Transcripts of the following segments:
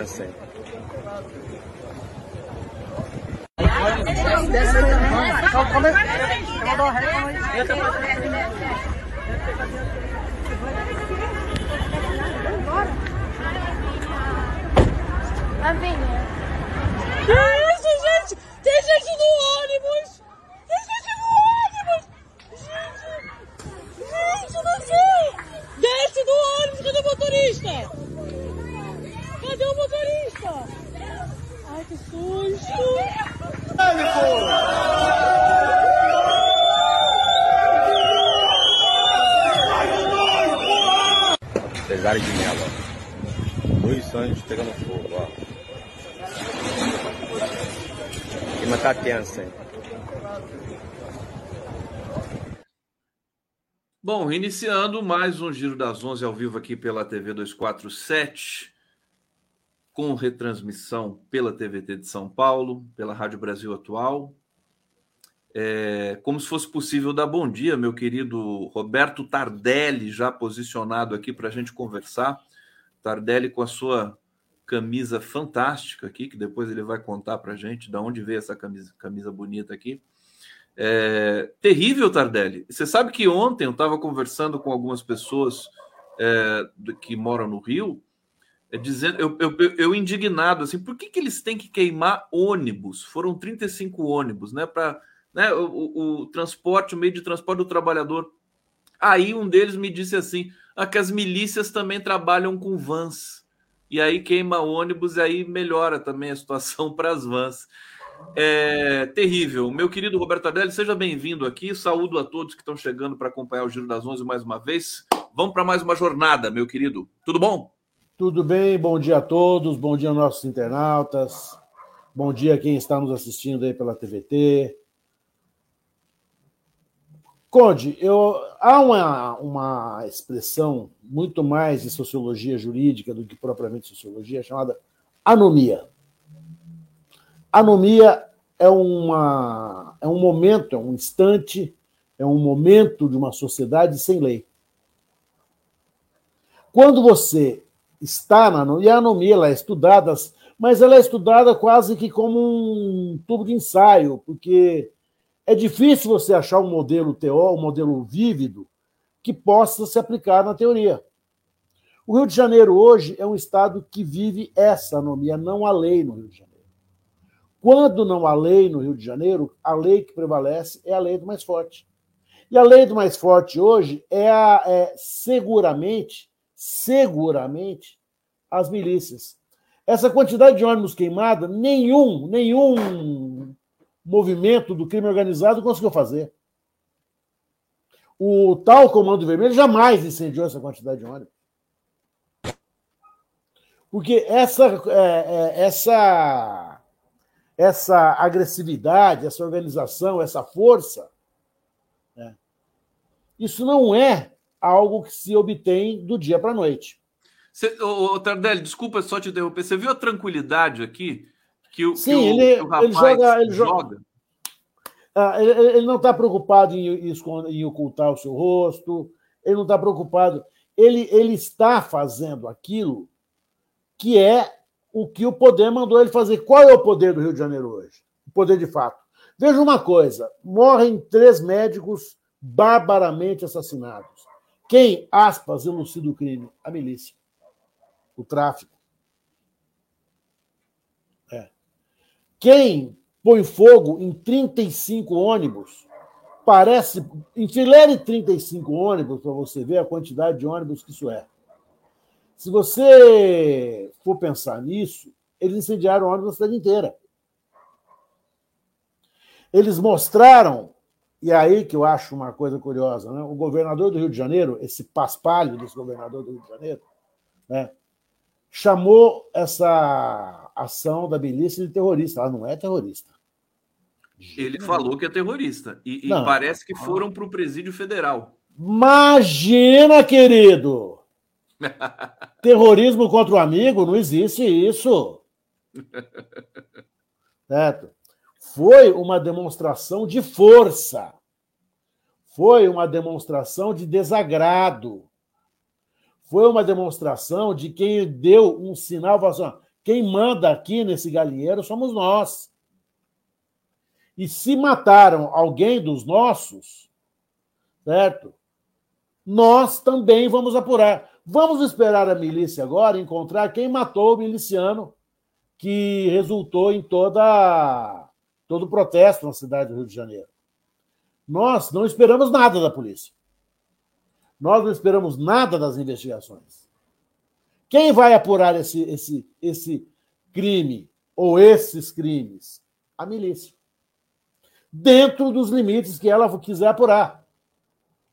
clima tá tenso, hein? Lá vem, né? Isso, gente! Tem gente no ônibus! Tem gente no ônibus! Gente! Gente, não sei! Desce do ônibus! Cadê o motorista? Cadê o motorista? Ai, que susto! Cesário de Mello, ó. Luiz Santos pegando fogo, ó. O clima tá tenso, hein? Iniciando mais um Giro das 11 ao vivo aqui pela TV 247, com retransmissão pela TVT de São Paulo, pela Rádio Brasil Atual. É, como se fosse possível dar bom dia, meu querido Roberto Tardelli, já posicionado aqui para a gente conversar. Tardelli com a sua camisa fantástica aqui, que depois ele vai contar para a gente de onde veio essa camisa, camisa bonita aqui. É, terrível, Tardelli. Você sabe que ontem eu estava conversando com algumas pessoas é, que moram no Rio, é, dizendo, eu, eu, eu, indignado assim, por que, que eles têm que queimar ônibus? Foram 35 ônibus, né? Para né, o, o, o, transporte, o meio de transporte do trabalhador. Aí um deles me disse assim: ah, que as milícias também trabalham com vans. E aí queima ônibus e aí melhora também a situação para as vans. É terrível. Meu querido Roberto Adelli, seja bem-vindo aqui. Saúdo a todos que estão chegando para acompanhar o Giro das Onze mais uma vez. Vamos para mais uma jornada, meu querido. Tudo bom? Tudo bem, bom dia a todos, bom dia aos nossos internautas, bom dia a quem está nos assistindo aí pela TVT. Conde, eu, há uma, uma expressão muito mais de sociologia jurídica do que propriamente sociologia, chamada anomia. Anomia é, uma, é um momento, é um instante, é um momento de uma sociedade sem lei. Quando você está na anomia, a anomia ela é estudada, mas ela é estudada quase que como um tubo de ensaio, porque é difícil você achar um modelo teó, um modelo vívido, que possa se aplicar na teoria. O Rio de Janeiro hoje é um estado que vive essa anomia, não há lei no Rio de Janeiro. Quando não há lei no Rio de Janeiro, a lei que prevalece é a lei do mais forte. E a lei do mais forte hoje é, a, é seguramente, seguramente, as milícias. Essa quantidade de ônibus queimada, nenhum, nenhum movimento do crime organizado conseguiu fazer. O tal Comando Vermelho jamais incendiou essa quantidade de ônibus. Porque essa, é, é, essa, essa agressividade, essa organização, essa força, né, isso não é algo que se obtém do dia para a noite. Cê, ô, ô, Tardelli, desculpa só te interromper. Você viu a tranquilidade aqui? Que o, Sim, que o, ele, o rapaz ele joga. Ele, joga. joga. Ah, ele, ele não está preocupado em, em, ocultar o seu rosto, ele não está preocupado. Ele, ele está fazendo aquilo que é o que o poder mandou ele fazer. Qual é o poder do Rio de Janeiro hoje? O poder de fato. Veja uma coisa: morrem três médicos barbaramente assassinados. Quem, aspas, elucida o crime? A milícia, o tráfico. É. Quem põe fogo em 35 ônibus. Parece. Enfileire 35 ônibus para você ver a quantidade de ônibus que isso é. Se você for pensar nisso, eles incendiaram ônibus na cidade inteira. Eles mostraram, e é aí que eu acho uma coisa curiosa, né? o governador do Rio de Janeiro, esse paspalho desse governador do Rio de Janeiro, né? chamou essa ação da milícia de terrorista. Ela não é terrorista. Ele falou que é terrorista. E, e parece que foram para o presídio federal. Imagina, querido! Terrorismo contra o amigo, não existe isso. Certo? Foi uma demonstração de força. Foi uma demonstração de desagrado. foi uma demonstração de quem deu um sinal, falou assim, quem manda aqui nesse galinheiro somos nós. E se mataram alguém dos nossos, certo? Nós também vamos apurar. Vamos esperar a milícia agora encontrar quem matou o miliciano que resultou em toda todo o protesto na cidade do Rio de Janeiro. Nós não esperamos nada da polícia. Nós não esperamos nada das investigações. Quem vai apurar esse, esse, esse crime ou esses crimes? A milícia. Dentro dos limites que ela quiser apurar.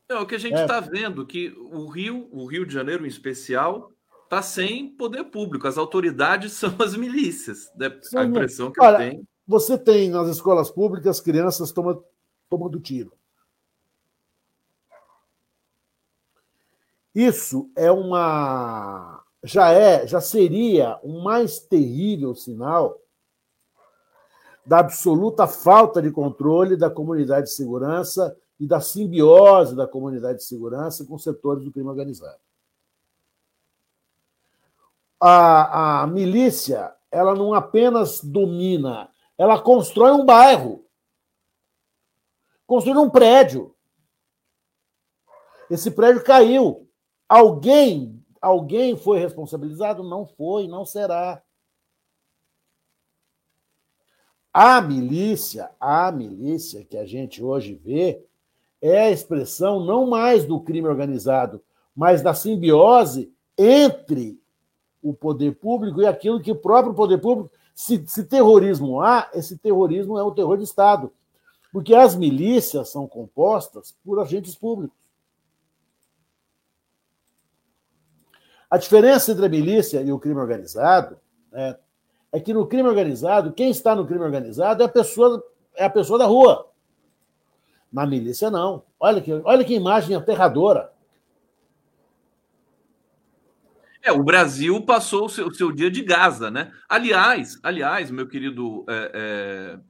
É o que a gente está é. Tá vendo, que o Rio, o Rio de Janeiro em especial, está sem poder público. As autoridades são as milícias. Né? A impressão que Olha, eu tenho. Você tem nas escolas públicas crianças tomando, tomando tiro. Isso é uma já é, já seria o um mais terrível sinal da absoluta falta de controle da comunidade de segurança e da simbiose da comunidade de segurança com setores do crime organizado. A, a milícia, ela não apenas domina, ela constrói um bairro, construiu um prédio. Esse prédio caiu. Alguém Alguém foi responsabilizado? Não foi, não será. A milícia, a milícia que a gente hoje vê, é a expressão não mais do crime organizado, mas da simbiose entre o poder público e aquilo que o próprio poder público. Se, se terrorismo há, esse terrorismo é o terror de Estado. Porque as milícias são compostas por agentes públicos. A diferença entre a milícia e o crime organizado né, é que no crime organizado, quem está no crime organizado é a pessoa, é a pessoa da rua. Na milícia, não. Olha que, olha que imagem aterradora. É, o Brasil passou o seu, o seu, dia de Gaza, né? Aliás, aliás, meu querido é, é,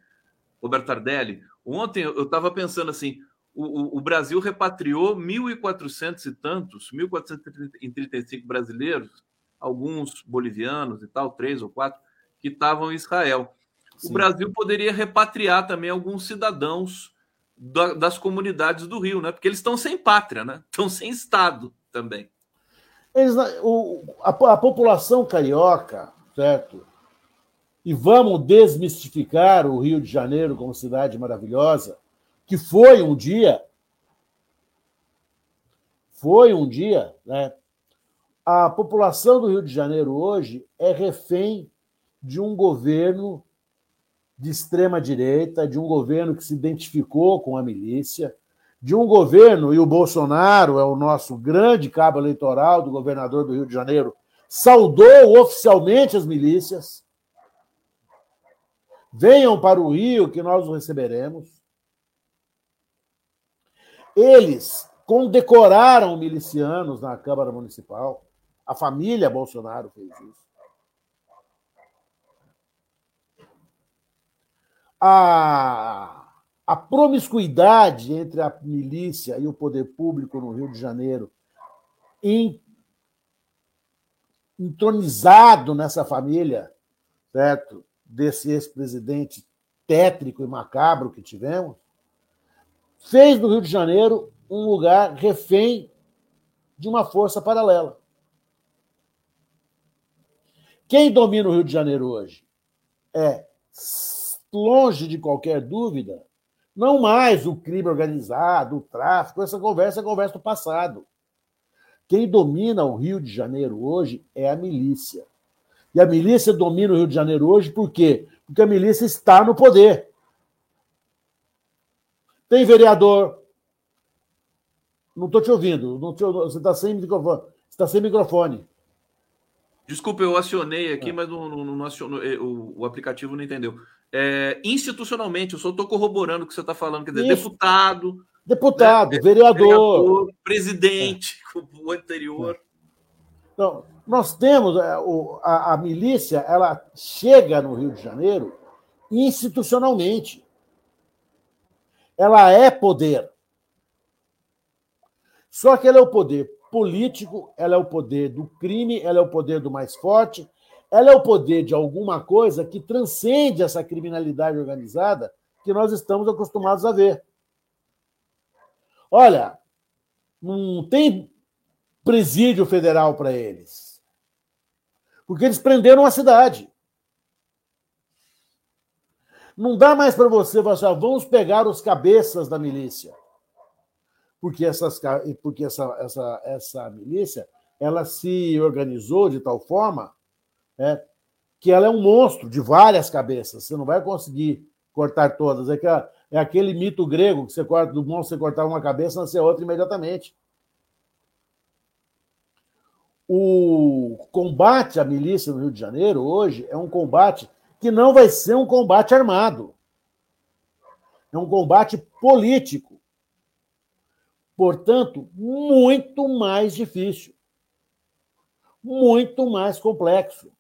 Roberto Tardelli, ontem eu estava pensando assim: o, o, Brasil repatriou 1.400 e tantos, 1.435 brasileiros, alguns bolivianos e tal, três ou quatro, que estavam em Israel. Sim. O Brasil poderia repatriar também alguns cidadãos da, das comunidades do Rio, né? Porque eles estão sem pátria, né? Estão sem Estado também. Eles, o, a, a população carioca, certo? E vamos desmistificar o Rio de Janeiro como cidade maravilhosa que foi um dia, foi um dia, né? A população do Rio de Janeiro hoje é refém de um governo de extrema direita, de um governo que se identificou com a milícia, de um governo, e o Bolsonaro é o nosso grande cabo eleitoral do governador do Rio de Janeiro, saudou oficialmente as milícias. Venham para o Rio que nós os receberemos. Eles condecoraram milicianos na Câmara Municipal. A família Bolsonaro fez isso. A, a promiscuidade entre a milícia e o poder público no Rio de Janeiro, em, entronizado nessa família, certo? Desse ex-presidente tétrico e macabro que tivemos, fez do Rio de Janeiro um lugar refém de uma força paralela. Quem domina o Rio de Janeiro hoje é, longe de qualquer dúvida, não mais o crime organizado, o tráfico, essa conversa é conversa do passado. Quem domina o Rio de Janeiro hoje é a milícia. E a milícia domina o Rio de Janeiro hoje por quê? Porque a milícia está no poder. Tem vereador. Não estou te ouvindo. Não te, você está sem microfone. está sem microfone. Desculpa, eu acionei aqui, é. mas não, não, não acionou, eh, o, o, aplicativo não entendeu. É, institucionalmente, eu só estou corroborando o que você está falando. Quer dizer, Isso. deputado. Deputado, né? vereador, vereador, Presidente, é. o anterior. Então, nós temos a, é, a, a milícia, ela chega no Rio de Janeiro institucionalmente ela é poder. Só que ela é o poder político, ela é o poder do crime, ela é o poder do mais forte, ela é o poder de alguma coisa que transcende essa criminalidade organizada que nós estamos acostumados a ver. Olha, não tem presídio federal para eles. Porque eles prenderam a cidade. Não dá mais para você falar assim, ah, vamos pegar os cabeças da milícia. Porque, essas, porque essa, essa, essa milícia ela se organizou de tal forma é, que ela é um monstro de várias cabeças. Você não vai conseguir cortar todas. É, que é aquele mito grego que você corta do monstro, você cortar uma cabeça, nascer outra imediatamente. O combate à milícia no Rio de Janeiro hoje é um combate que não vai ser um combate armado. É um combate político. Portanto, muito mais difícil. Muito mais complexo.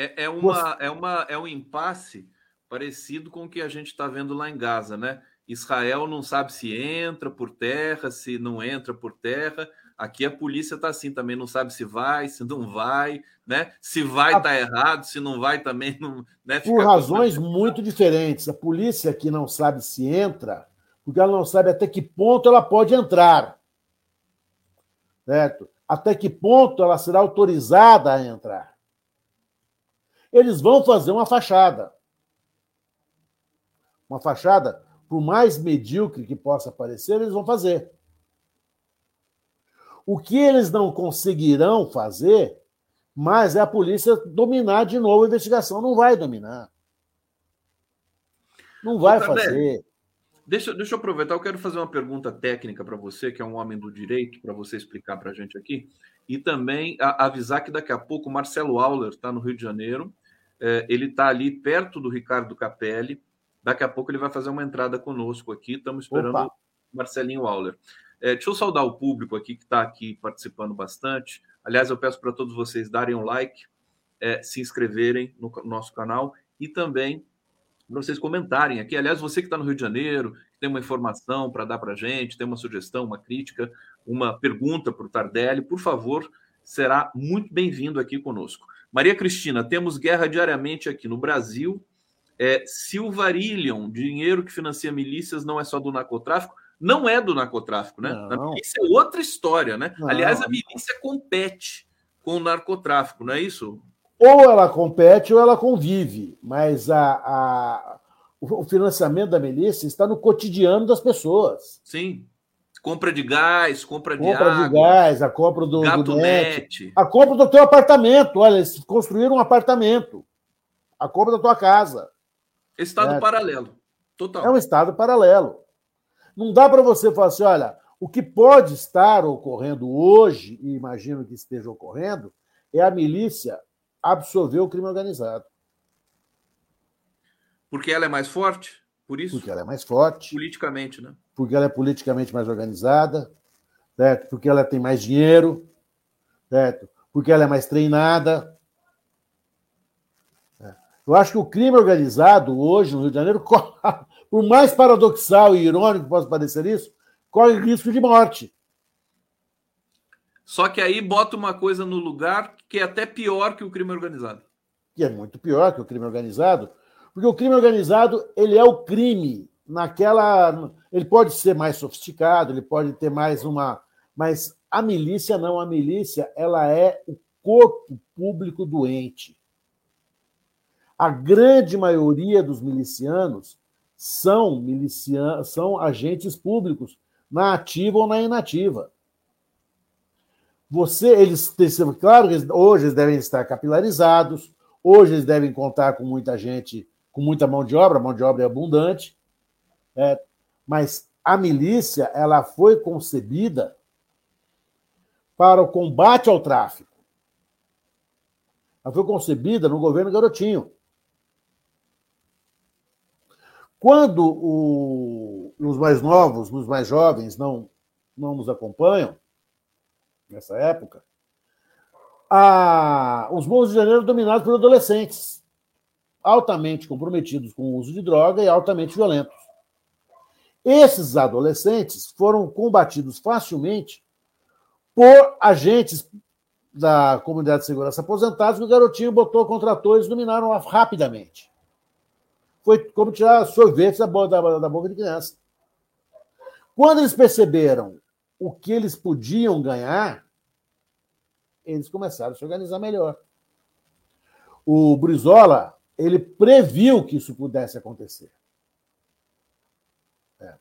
É, é, uma, é, uma, é um impasse parecido com o que a gente está vendo lá em Gaza, né? Israel não sabe se entra por terra, se não entra por terra. Aqui a polícia está assim também, não sabe se vai, se não vai, né? Se vai, está errado, se não vai também não. Né? Por razões muito diferentes. A polícia que não sabe se entra, porque ela não sabe até que ponto ela pode entrar. Certo? Até que ponto ela será autorizada a entrar. Eles vão fazer uma fachada. Uma fachada por mais medíocre que possa parecer, eles vão fazer. O que eles não conseguirão fazer, mas é a polícia dominar de novo a investigação. Não vai dominar. Não vai fazer. Deixa, deixa eu aproveitar, eu quero fazer uma pergunta técnica para você, que é um homem do direito, para você explicar para a gente aqui, e também a, avisar que daqui a pouco o Marcelo Auler está no Rio de Janeiro, é, ele está ali perto do Ricardo Capelli, Daqui a pouco ele vai fazer uma entrada conosco aqui. Estamos esperando Opa. o Marcelinho Auler. É, deixa eu saudar o público aqui que está aqui participando bastante. Aliás, eu peço para todos vocês darem um like, é, se inscreverem no nosso canal e também para vocês comentarem aqui. Aliás, você que está no Rio de Janeiro, tem uma informação para dar para a gente, tem uma sugestão, uma crítica, uma pergunta para o Tardelli, por favor, será muito bem-vindo aqui conosco. Maria Cristina, temos guerra diariamente aqui no Brasil é, Silvarillion, dinheiro que financia milícias não é só do narcotráfico, não é do narcotráfico, né? Não. A milícia é outra história, né? Não. Aliás, a milícia compete com o narcotráfico, não é isso? Ou ela compete ou ela convive, mas a, a, o financiamento da milícia está no cotidiano das pessoas. Sim. Compra de gás, compra de compra água. de gás, a compra do, do net, net, a compra do teu apartamento. Olha, eles construíram um apartamento. A compra da tua casa. Estado é, paralelo. Total. É um estado paralelo. Não dá para você falar assim, olha, o que pode estar ocorrendo hoje, e imagino que esteja ocorrendo, é a milícia absorver o crime organizado. Porque ela é mais forte? Por isso? Porque ela é mais forte. Politicamente, né? Porque ela é politicamente mais organizada, certo? Porque ela tem mais dinheiro, certo? Porque ela é mais treinada, eu acho que o crime organizado hoje no Rio de Janeiro, por mais paradoxal e irônico que possa parecer isso, corre risco de morte. Só que aí bota uma coisa no lugar que é até pior que o crime organizado. Que é muito pior que o crime organizado, porque o crime organizado ele é o crime naquela, ele pode ser mais sofisticado, ele pode ter mais uma, mas a milícia não, a milícia ela é o corpo público doente. A grande maioria dos milicianos são milicianos, são agentes públicos, na ativa ou na inativa. Você, eles, claro, hoje eles devem estar capilarizados, hoje eles devem contar com muita gente, com muita mão de obra, mão de obra é abundante, é, mas a milícia ela foi concebida para o combate ao tráfico. Ela foi concebida no governo Garotinho. Quando o, os mais novos, os mais jovens não, não nos acompanham, nessa época, a, os bons de janeiro dominados por adolescentes, altamente comprometidos com o uso de droga e altamente violentos. Esses adolescentes foram combatidos facilmente por agentes da comunidade de segurança aposentados que o garotinho botou, contratou, eles dominaram rapidamente. Foi como tirar sorvete da, da, da boca de criança. Quando eles perceberam o que eles podiam ganhar, eles começaram a se organizar melhor. O Brizola, ele previu que isso pudesse acontecer. É.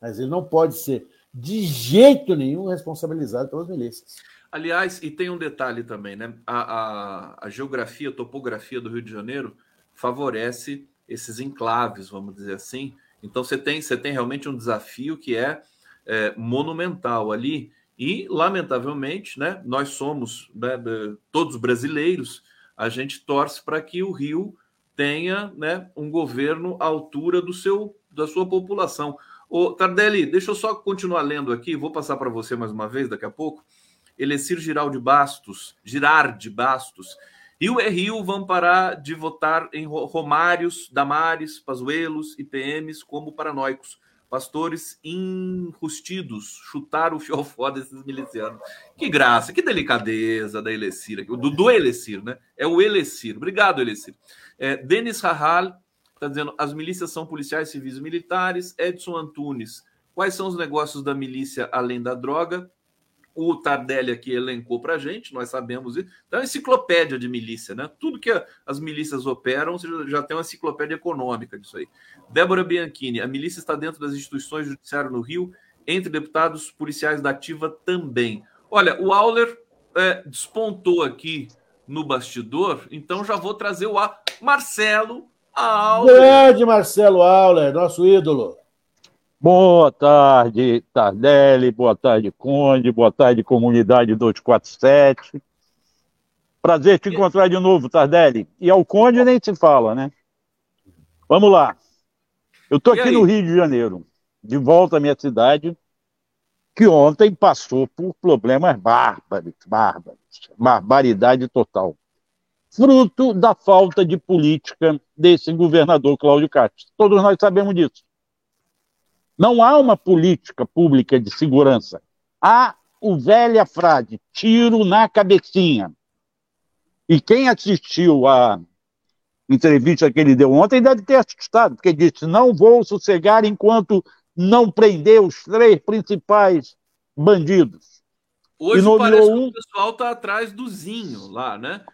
Mas ele não pode ser, de jeito nenhum, responsabilizado pelas milícias. Aliás, e tem um detalhe também, né? A, a, a geografia, a topografia do Rio de Janeiro favorece esses enclaves, vamos dizer assim. Então você tem, você tem realmente um desafio que é, é monumental ali. E, lamentavelmente, né, nós somos né, todos brasileiros, a gente torce para que o Rio tenha né, um governo à altura do seu, da sua população. Ô, Tardelli, deixa eu só continuar lendo aqui, vou passar para você mais uma vez daqui a pouco. Elecir Giraldi Bastos, Girardi Bastos, Rio é Rio, vão parar de votar em Romários, Damares, Pazuelos e PMs como paranoicos. Pastores enrustidos chutaram o fiofó desses milicianos. Que graça, que delicadeza da Elecir, do, do Elecir, né? É o Elecir. Obrigado, Elecir. É, Denis Rahal está dizendo: as milícias são policiais, civis e militares. Edson Antunes, quais são os negócios da milícia além da droga? o Tardelli aqui elencou para a gente, nós sabemos isso. Então, é uma enciclopédia de milícia, né? Tudo que as milícias operam, você já tem uma enciclopédia econômica disso aí. Débora Bianchini, a milícia está dentro das instituições judiciárias no Rio, entre deputados policiais da Ativa também. Olha, o Auler é, despontou aqui no bastidor, então já vou trazer o Marcelo Auler. Grande Marcelo Auler, nosso ídolo. Boa tarde, Tardelli, boa tarde, Conde, boa tarde, comunidade 247. Prazer te encontrar de novo, Tardelli. E ao Conde nem se fala, né? Vamos lá. Eu estou aqui no Rio de Janeiro, de volta à minha cidade, que ontem passou por problemas bárbaros, bárbaros, barbaridade total. Fruto da falta de política desse governador Cláudio Castro. Todos nós sabemos disso. Não há uma política pública de segurança. Há o velha frase, tiro na cabecinha. E quem assistiu a entrevista que ele deu ontem deve ter assustado, porque disse: não vou sossegar enquanto não prender os três principais bandidos. Hoje parece um... que o pessoal está atrás do Zinho lá, né?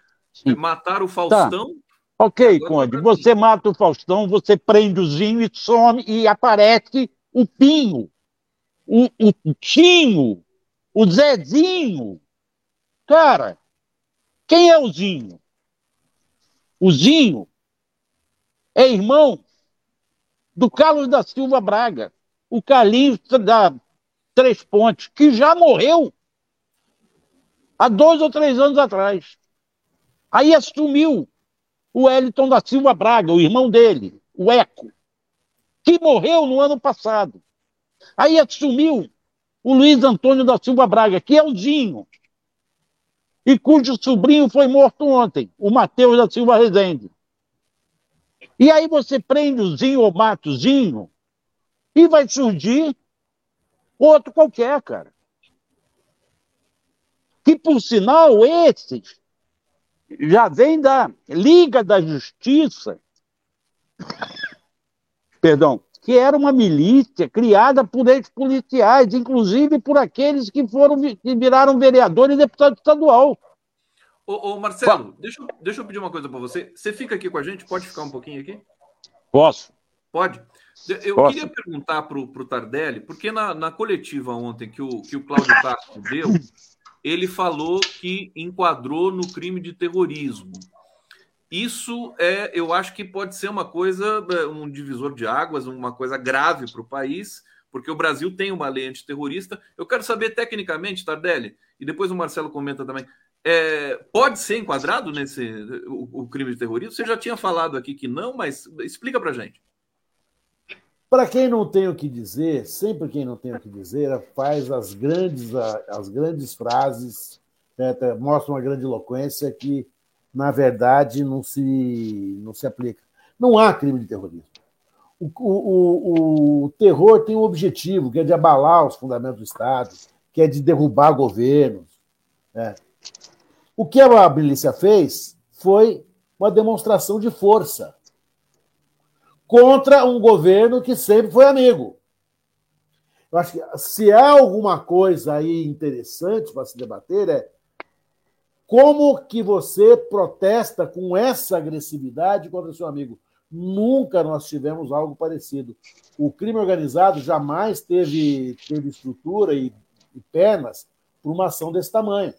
Sim. Mataram o Faustão. Tá. Ok, Conde, você mata o Faustão, você prende o Zinho e some e aparece o Pinho, o, o Tinho, o Zezinho. Cara, quem é o Zinho? O Zinho é irmão do Carlos da Silva Braga, o Carlinhos da Três Pontes, que já morreu há dois ou três anos atrás. Aí assumiu o Wellington da Silva Braga, o irmão dele, o Eco que morreu no ano passado. Aí assumiu o Luiz Antônio da Silva Braga, que é o Zinho, e cujo sobrinho foi morto ontem, o Matheus da Silva Rezende. E aí você prende o Zinho ou mata o Zinho, e vai surgir outro qualquer, cara. Que, por sinal, esses já vem da Liga da Justiça perdão, que era uma milícia criada por ex-policiais, inclusive por aqueles que foram que viraram vereador e deputado estadual. Ô, ô Marcelo, deixa, deixa eu pedir uma coisa para você. Você fica aqui com a gente? Pode ficar um pouquinho aqui? Posso. Pode? Eu Posso. queria perguntar para o Tardelli, porque na, na coletiva ontem que o, que o Cláudio Castro deu, ele falou que enquadrou no crime de terrorismo. Isso é, eu acho que pode ser uma coisa, é, um divisor de águas, uma coisa grave para o país, porque o Brasil tem uma lei antiterrorista. Eu quero saber tecnicamente, Tardelli, e depois o Marcelo comenta também. É, pode ser enquadrado nesse o, o, crime de terrorismo? Você já tinha falado aqui que não, mas explica para gente. Para quem não tem o que dizer, sempre quem não tem o que dizer faz as grandes, as grandes frases, né, mostra uma grande eloquência que na verdade, não se, não se aplica. Não há crime de terrorismo. O, o, o, o terror tem um objetivo, que é de abalar os fundamentos do Estado, que é de derrubar governos. Né? O que a milícia fez foi uma demonstração de força contra um governo que sempre foi amigo. Eu acho que se há alguma coisa aí interessante para se debater é como que você protesta com essa agressividade contra seu amigo. Nunca nós tivemos algo parecido. O crime organizado jamais teve, teve estrutura e, e pernas para uma ação desse tamanho.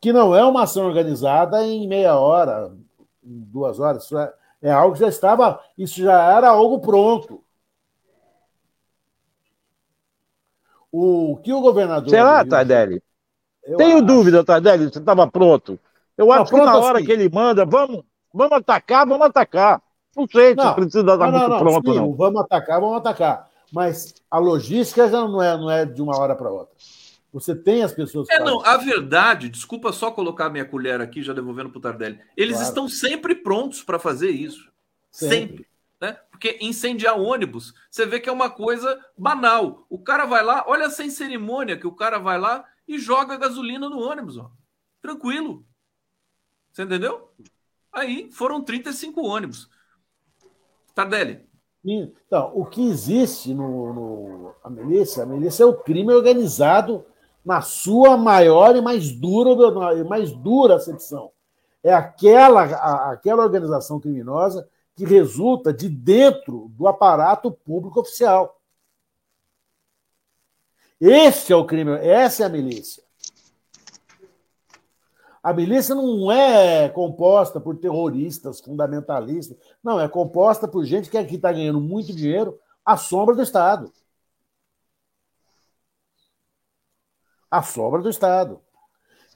Que não é uma ação organizada em meia hora, em duas horas. Isso é, é algo que já estava. Isso já era algo pronto. O que o governador. Será, Tardelli? Tenho acho. dúvida, Tardelli, você estava pronto. Eu não, acho que na hora assim. que ele manda, vamos, vamos atacar, vamos atacar. Não sei não, se precisa estar não, muito não, pronto, sim, não. Vamos atacar, vamos atacar. Mas a logística já não é, não é de uma hora para outra. Você tem as pessoas. É, não, a verdade, desculpa só colocar minha colher aqui, já devolvendo para o Tardelli. Eles claro. estão sempre prontos para fazer isso. Sempre. sempre. Né? Porque incendiar ônibus, você vê que é uma coisa banal. O cara vai lá, olha sem cerimônia que o cara vai lá e joga gasolina no ônibus, ó. Tranquilo. Você entendeu? Aí foram 35 ônibus. Tardelli. Então, o que existe no, no a milícia, a milícia é o crime organizado na sua maior e mais dura, mais dura acepção. É aquela, a, aquela organização criminosa que resulta de dentro do aparato público oficial. Esse é o crime, essa é a milícia. A milícia não é composta por terroristas, fundamentalistas. Não, é composta por gente que aqui está ganhando muito dinheiro à sombra do Estado. À sombra do Estado.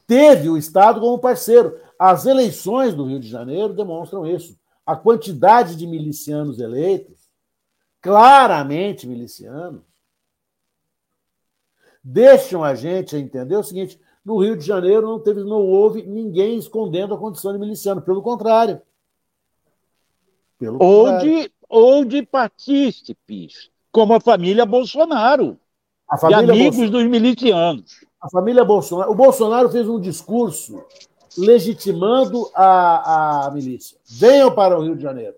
Teve o Estado como parceiro. As eleições do Rio de Janeiro demonstram isso. A quantidade de milicianos eleitos, claramente milicianos, deixam a gente entender o seguinte: no Rio de Janeiro não teve, não houve ninguém escondendo a condição de miliciano, pelo contrário. Pelo ou, contrário. De, ou de partícipes, como a família Bolsonaro. A família amigos Bolson... dos milicianos. A família Bolsonaro. O Bolsonaro fez um discurso legitimando a, a milícia. Venham para o Rio de Janeiro.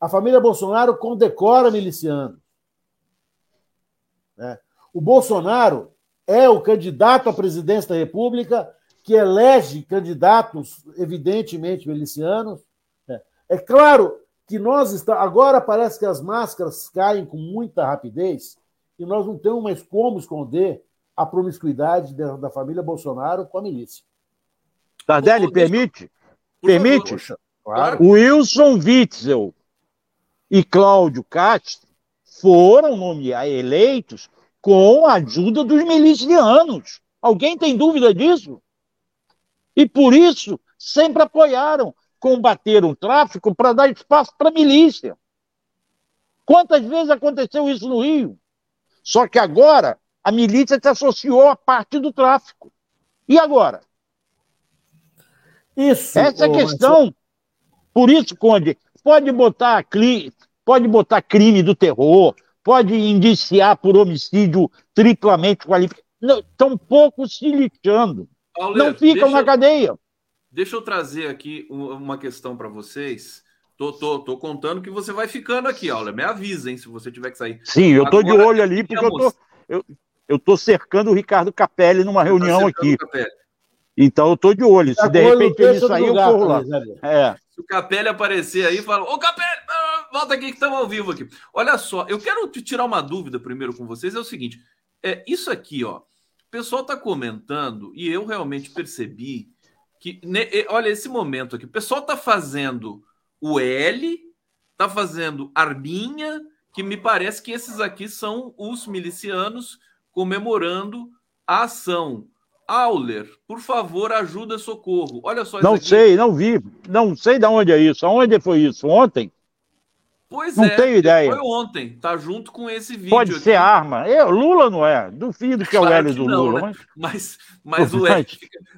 A família Bolsonaro condecora milicianos. Né? O Bolsonaro é o candidato à presidência da República que elege candidatos, evidentemente, milicianos. É, é claro que nós estamos. Agora parece que as máscaras caem com muita rapidez e nós não temos mais como esconder a promiscuidade da, da família Bolsonaro com a milícia. Tardelli, permite? Permite? Claro. O Wilson Witzel e Cláudio Castro foram nomear eleitos com a ajuda dos milicianos. Alguém tem dúvida disso? E por isso sempre apoiaram, combateram o tráfico para dar espaço para a milícia. Quantas vezes aconteceu isso no Rio? Só que agora a milícia se associou à parte do tráfico. E agora? Isso. Essa é a questão. Por isso, Conde, pode botar, pode botar crime do terror, pode indiciar por homicídio triplamente qualificado. Estão pouco se lixando. não ficam na cadeia. Deixa eu trazer aqui uma questão para vocês. Tô, tô, tô contando que você vai ficando aqui, Auler. Me avisa, hein, se você tiver que sair. Sim, eu tô Agora, de olho ali, porque eu tô, eu, eu tô cercando o Ricardo Capelli numa tá reunião aqui. Então eu tô de olho. Se de repente ele sair, eu corro lá. É. Se o Capelli aparecer aí, fala: Ô Capelli, volta aqui que estamos ao vivo aqui. Olha só, eu quero te tirar uma dúvida primeiro com vocês. É o seguinte: é isso aqui, ó. O pessoal está comentando e eu realmente percebi que, né, olha, esse momento aqui, o pessoal está fazendo o L, está fazendo arminha, que me parece que esses aqui são os milicianos comemorando a ação. Auler, por favor, ajuda socorro. Olha só Não sei, não vi. Não sei de onde é isso. Aonde foi isso? Ontem? Pois não é, tenho ideia. Foi ontem, tá junto com esse vídeo. Pode aqui. ser arma. Eu, Lula não é. Duvido que claro é o Hélio do não, Lula. Né? Mas, mas, o Hélio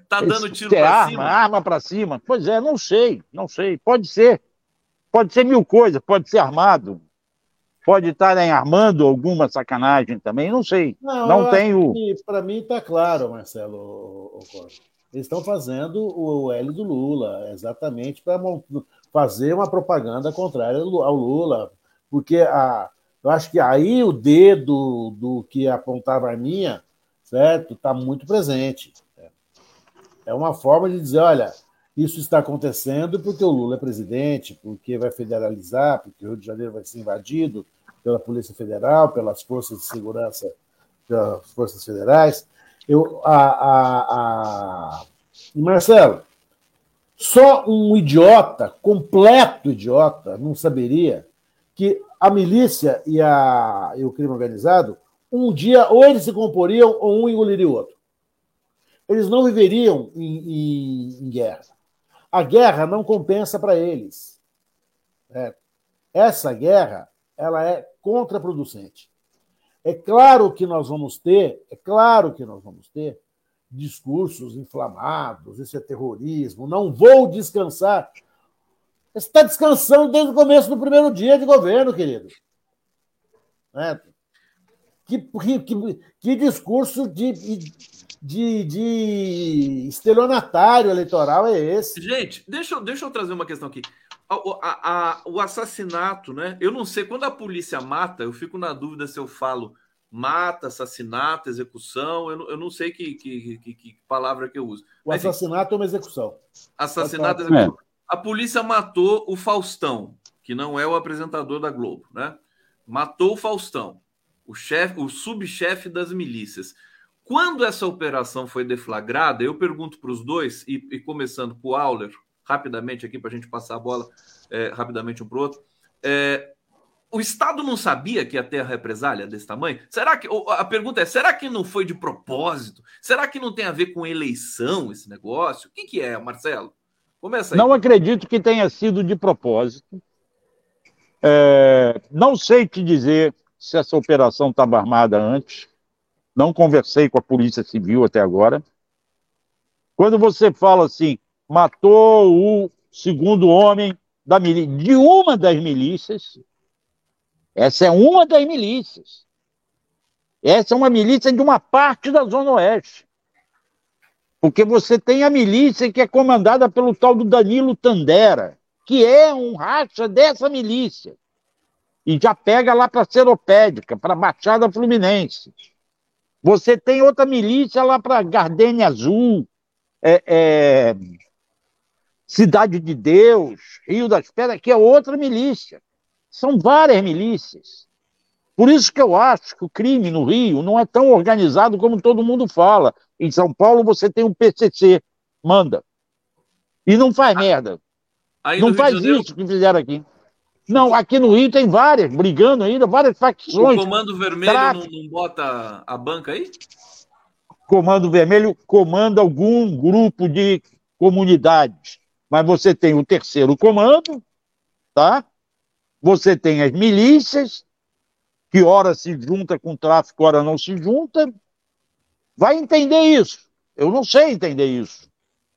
tá dando tiro para arma, cima. Arma para cima. Pois é, não sei, não sei. Pode ser. Pode ser mil coisas, pode ser armado. pode estarem armando alguma sacanagem também, não sei. Não, não tenho. Para mim está claro, Marcelo. Eles estão fazendo o L do Lula, exatamente para fazer uma propaganda contrária ao Lula, porque a, eu acho que aí o dedo do que apontava a Arminha, certo, está muito presente. É uma forma de dizer, olha, isso está acontecendo porque o Lula é presidente, porque vai federalizar, porque o Rio de Janeiro vai ser invadido pela Polícia Federal, pelas forças de segurança, pelas forças federais. Eu, a, a, a... E Marcelo, só um idiota, completo idiota, não saberia que a milícia e, a, e o crime organizado, um dia, ou eles se comporiam, ou um engoliria o outro. Eles não viveriam em, em, em guerra. A guerra não compensa para eles. É. Essa guerra ela é contraproducente. É claro que nós vamos ter, é claro que nós vamos ter discursos inflamados, isso é terrorismo, não vou descansar. Você está descansando desde o começo do primeiro dia de governo, querido. É. Que, que, que, discurso de, de, de estelionatário eleitoral é esse? Gente, deixa, deixa eu trazer uma questão aqui. A, a, a, o assassinato, né? Eu não sei, quando a polícia mata, eu fico na dúvida se eu falo mata, assassinato, execução, eu não, eu não sei que, que, que, que, palavra que eu uso. O Mas, assassinato é uma execução. Assassinato é execução. É. A polícia matou o Faustão, que não é o apresentador da Globo, né? Matou o Faustão, o chefe, o subchefe das milícias. Quando essa operação foi deflagrada, eu pergunto para os dois, e, e, começando com o Auler, rapidamente aqui para a gente passar a bola é, rapidamente um para o outro. É, o Estado não sabia que ia ter a represália desse tamanho? Será que a pergunta é: será que não foi de propósito? Será que não tem a ver com eleição esse negócio? O que, que é, Marcelo? Começa aí. Não acredito que tenha sido de propósito. É, não sei te dizer se essa operação estava armada antes. Não conversei com a Polícia Civil até agora. Quando você fala assim, matou o segundo homem da de uma das milícias, essa é uma das milícias. Essa é uma milícia de uma parte da Zona Oeste. Porque você tem a milícia que é comandada pelo tal do Danilo Tandera, que é um racha dessa milícia. E já pega lá para Seropédica, para a Baixada Fluminense. Você tem outra milícia lá para Gardenia Azul, é, é, Cidade de Deus, Rio das Pedras, que é outra milícia. São várias milícias. Por isso que eu acho que o crime no Rio não é tão organizado como todo mundo fala. Em São Paulo você tem um PCC, manda. E não faz ah, merda. não faz isso que fizeram aqui. Não, aqui no Rio tem várias, brigando ainda, várias facções. O Comando Vermelho não, não, bota a banca aí? Comando Vermelho comanda algum grupo de comunidades. Mas você tem o terceiro comando, tá? Você tem as milícias, que ora se junta com o tráfico, ora não se junta. Vai entender isso. Eu não sei entender isso.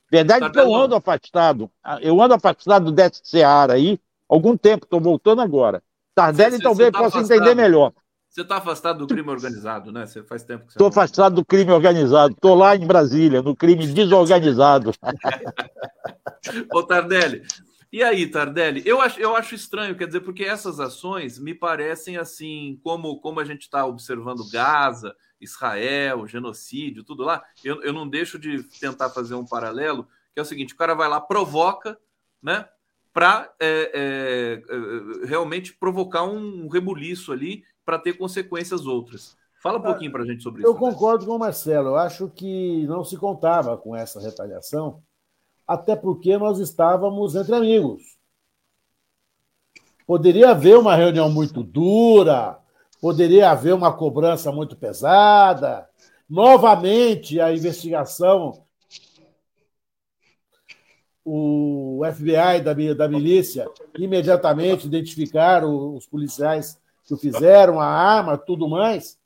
Verdade tá que eu ando afastado. Eu ando afastado dessa seara aí, algum tempo, estou voltando agora. Tardelli você, talvez você tá possa afastado. entender melhor. Você está afastado do crime organizado, né? Você faz tempo que Estou afastado do crime organizado. Estou lá em Brasília, no crime desorganizado. Ô, Tardelli, e aí, Tardelli? Eu acho, eu acho estranho, quer dizer, porque essas ações me parecem assim, como, como a gente está observando Gaza, Israel, genocídio, tudo lá. Eu, eu não deixo de tentar fazer um paralelo, que é o seguinte: o cara vai lá, provoca, né? Para é, é, é, realmente provocar um rebuliço ali para ter consequências outras. Fala um pouquinho para a gente sobre eu isso. Eu concordo com o Marcelo. Eu acho que não se contava com essa retaliação, até porque nós estávamos entre amigos. Poderia haver uma reunião muito dura, poderia haver uma cobrança muito pesada. Novamente, a investigação o FBI da, da milícia imediatamente identificaram os policiais que o fizeram, a arma, tudo mais.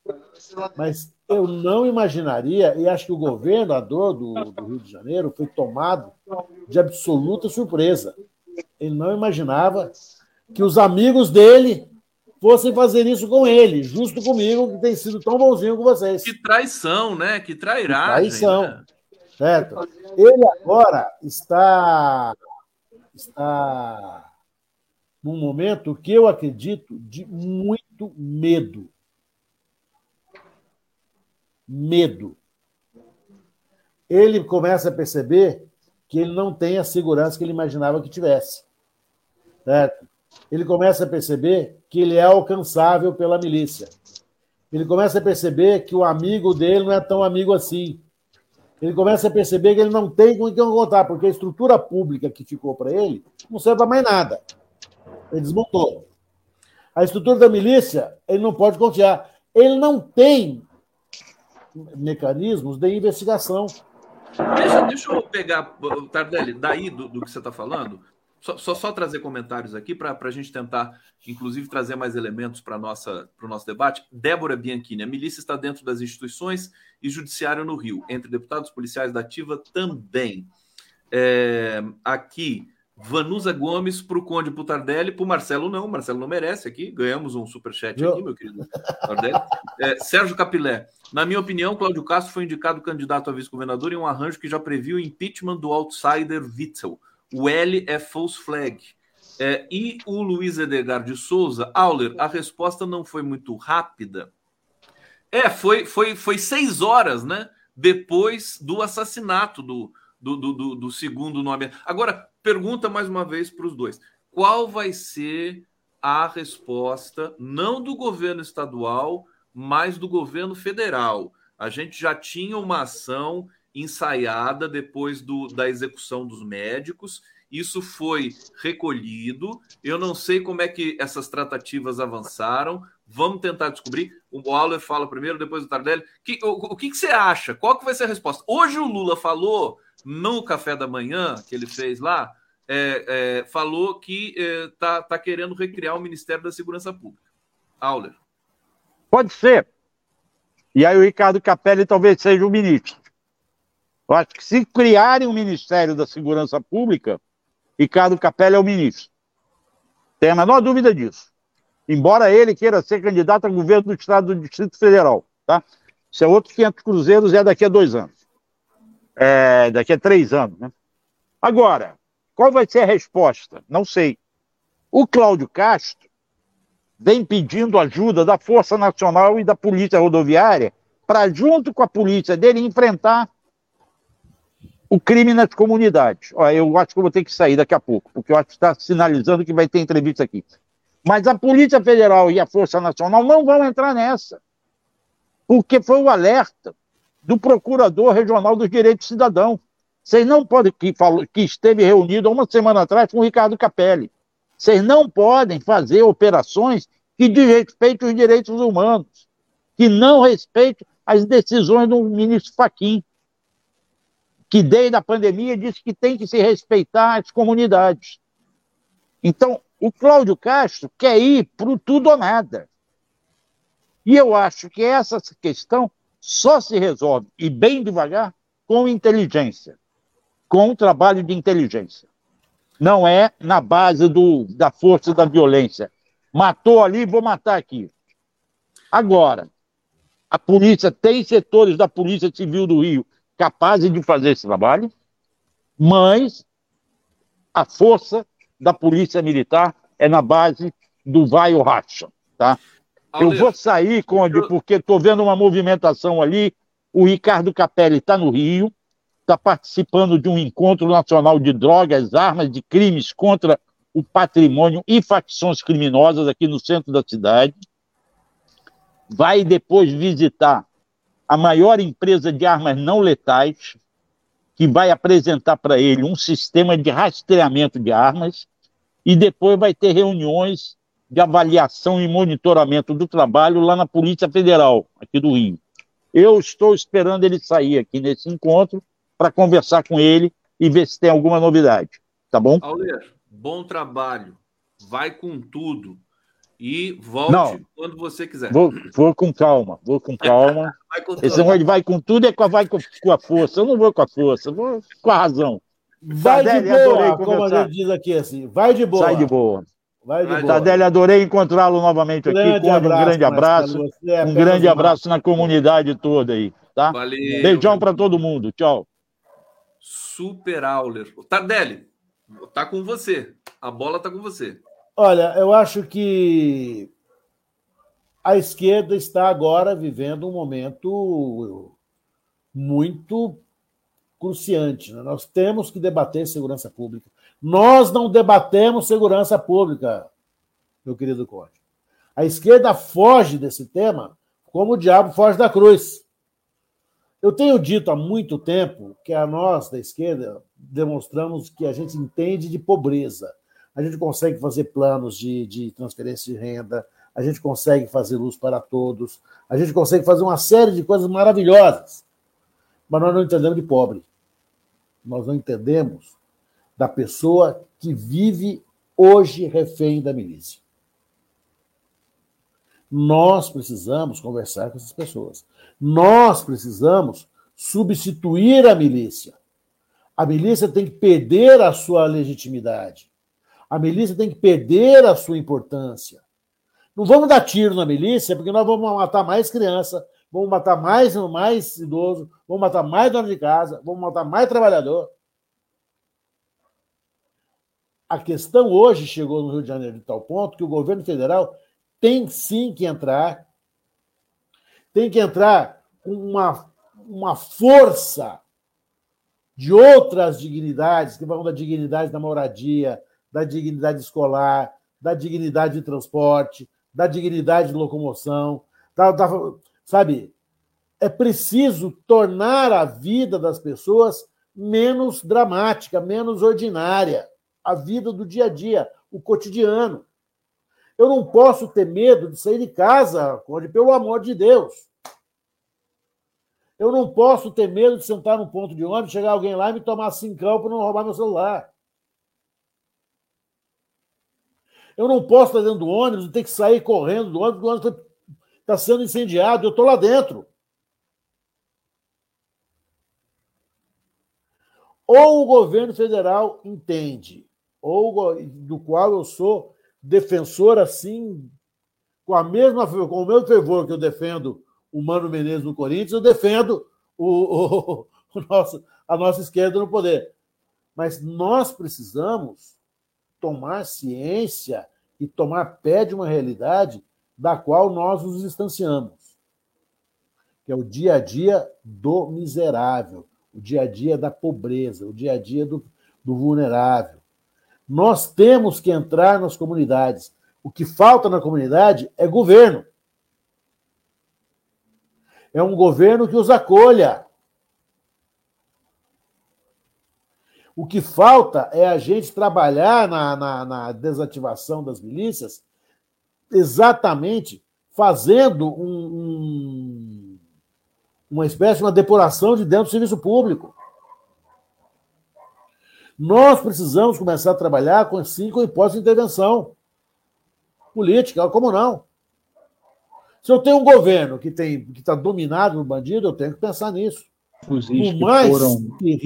Mas eu não imaginaria, e acho que o governador do, do Rio de Janeiro foi tomado de absoluta surpresa. Ele não imaginava que os amigos dele fossem fazer isso com ele, justo comigo, que tem sido tão bonzinho com vocês. Que traição, né? Que trairagem. Que traição. Né? Certo? Ele agora está, está num momento que eu acredito de muito medo. Medo. Ele começa a perceber que ele não tem a segurança que ele imaginava que tivesse. Certo? Ele começa a perceber que ele é alcançável pela milícia. Ele começa a perceber que o amigo dele não é tão amigo assim. Ele começa a perceber que ele não tem com quem contar, porque a estrutura pública que ficou para ele não serve para mais nada. Ele desmontou. A estrutura da milícia, ele não pode confiar. Ele não tem mecanismos de investigação. Deixa, deixa eu pegar, Tardelli, daí do, do que você está falando, só, só, só, trazer comentários aqui para a gente tentar, inclusive, trazer mais elementos para o nosso debate. Débora Bianchini, a milícia está dentro das instituições e judiciário no Rio, entre deputados policiais da Ativa também. É, aqui, Vanusa Gomes para o Conde Putardelli, para o Marcelo não, Marcelo não merece aqui, ganhamos um superchat aqui, meu querido Tardelli. É, Sérgio Capilé, na minha opinião, Cláudio Castro foi indicado candidato a vice-governador em um arranjo que já previu o impeachment do outsider Witzel. O L é false flag. É, e o Luiz Edgar de Souza, Auler, a resposta não foi muito rápida. É, foi, foi, foi seis horas, né? Depois do assassinato do, do, do, do segundo nome. Agora, pergunta mais uma vez para os dois: qual vai ser a resposta, não do governo estadual, mas do governo federal? A gente já tinha uma ação ensaiada depois do, da execução dos médicos. Isso foi recolhido. Eu não sei como é que essas tratativas avançaram. Vamos tentar descobrir. O Auler fala primeiro, depois o Tardelli. Que, o, o que, que, você acha? Qual que vai ser a resposta? Hoje o Lula falou no café da manhã que ele fez lá, é, é, falou que está é, tá querendo recriar o Ministério da Segurança Pública. Auler. Pode ser. E aí o Ricardo Capelli talvez seja o ministro. Eu acho que se criarem um Ministério da Segurança Pública, Ricardo Capelli é o ministro. Tem a menor dúvida disso. Embora ele queira ser candidato a governo do Estado do Distrito Federal. Tá? Isso é outro 500 cruzeiros é daqui a dois anos. É, daqui a três anos. Né? Agora, qual vai ser a resposta? Não sei. O Cláudio Castro vem pedindo ajuda da Força Nacional e da Polícia Rodoviária para, junto com a polícia dele, enfrentar o crime nas comunidades. Ó, eu acho que eu vou ter que sair daqui a pouco, porque eu acho que está sinalizando que vai ter entrevista aqui. Mas a Polícia Federal e a Força Nacional não vão entrar nessa, porque foi o alerta do Procurador Regional dos Direitos do Cidadão. Vocês não podem, que, falou, que esteve reunido há uma semana atrás com o Ricardo Capelli, vocês não podem fazer operações que desrespeitem os direitos humanos, que não respeitem as decisões do ministro Faquim que desde a pandemia disse que tem que se respeitar as comunidades. Então, o Cláudio Castro quer ir para o tudo ou nada. E eu acho que essa questão só se resolve, e bem devagar, com inteligência, com o trabalho de inteligência. Não é na base do, da força da violência. Matou ali, vou matar aqui. Agora, a polícia tem setores da Polícia Civil do Rio capazes de fazer esse trabalho, mas a força da polícia militar é na base do vai ou racha, tá? Eu vou sair, Conde, porque estou vendo uma movimentação ali. O Ricardo Capelli está no Rio, está participando de um encontro nacional de drogas, armas, de crimes contra o patrimônio e facções criminosas aqui no centro da cidade. Vai depois visitar a maior empresa de armas não letais, que vai apresentar para ele um sistema de rastreamento de armas, e depois vai ter reuniões de avaliação e monitoramento do trabalho lá na Polícia Federal, aqui do Rio. Eu estou esperando ele sair aqui nesse encontro para conversar com ele e ver se tem alguma novidade. Tá bom? Auler, bom trabalho. Vai com tudo. E volte Não, quando você quiser. Vou, vou com calma, vou com calma. Esse ele vai com tudo é com a, vai com, com, a força. Eu não vou com a força, vou com a razão. Vai de boa, como a gente diz aqui assim. Vai de boa. Sai de boa. Vai de Vai. Tardelli, adorei encontrá-lo novamente aqui. Grande Conde, um abraço, grande abraço. É Um grande abraço na comunidade toda aí, tá? Valeu. Beijão para todo mundo. Tchau. Super Auler. Tardelli, tá com você. A bola tá com você. Olha, eu acho que a esquerda está agora vivendo um momento muito cruciante. né? Nós temos que debater segurança pública. Nós não debatemos segurança pública, meu querido Conde. A esquerda foge desse tema como o diabo foge da cruz. Eu tenho dito há muito tempo que a nós da esquerda demonstramos que a gente entende de pobreza. A gente consegue fazer planos de, de transferência de renda, a gente consegue fazer luz para todos, a gente consegue fazer uma série de coisas maravilhosas. Mas nós não entendemos de pobre. Nós não entendemos da pessoa que vive hoje refém da milícia. Nós precisamos conversar com essas pessoas. Nós precisamos substituir a milícia. A milícia tem que perder a sua legitimidade. A milícia tem que perder a sua importância. Não vamos dar tiro na milícia, porque nós vamos matar mais criança, vamos matar mais, mais idoso, vamos matar mais dono de casa, vamos matar mais trabalhador. A questão hoje chegou no Rio de Janeiro de tal ponto que o governo federal tem sim que entrar, tem que entrar com uma, uma força de outras dignidades, que vão da dignidade da moradia, da dignidade escolar, da dignidade de transporte, da dignidade de locomoção, da, da, sabe? É preciso tornar a vida das pessoas menos dramática, menos ordinária, a vida do dia a dia, o cotidiano. Eu não posso ter medo de sair de casa, Conde, pelo amor de Deus. Eu não posso ter medo de sentar num ponto de ônibus, chegar alguém lá e me tomar cincão para não roubar meu celular. Eu não posso estar dentro do ônibus ter que sair correndo do ônibus, o ônibus está sendo incendiado, eu estou lá dentro. Ou o governo federal entende, ou do qual eu sou defensor assim, com a mesma com o mesmo fervor que eu defendo o Mano Menezes no Corinthians, eu defendo o, o, o nosso, a nossa esquerda no poder. Mas nós precisamos tomar ciência e tomar pé de uma realidade da qual nós nos distanciamos, que é o dia a dia do miserável, o dia a dia da pobreza, o dia a dia do, do vulnerável. Nós temos que entrar nas comunidades. O que falta na comunidade é governo. É um governo que os acolha. O que falta é a gente trabalhar na, na, na desativação das milícias, exatamente fazendo um, um, uma espécie de uma depuração de dentro do serviço público. Nós precisamos começar a trabalhar com cinco impostos de intervenção política, como não? Se eu tenho um governo que tem que está dominado no bandido, eu tenho que pensar nisso. Fuzis Por que foram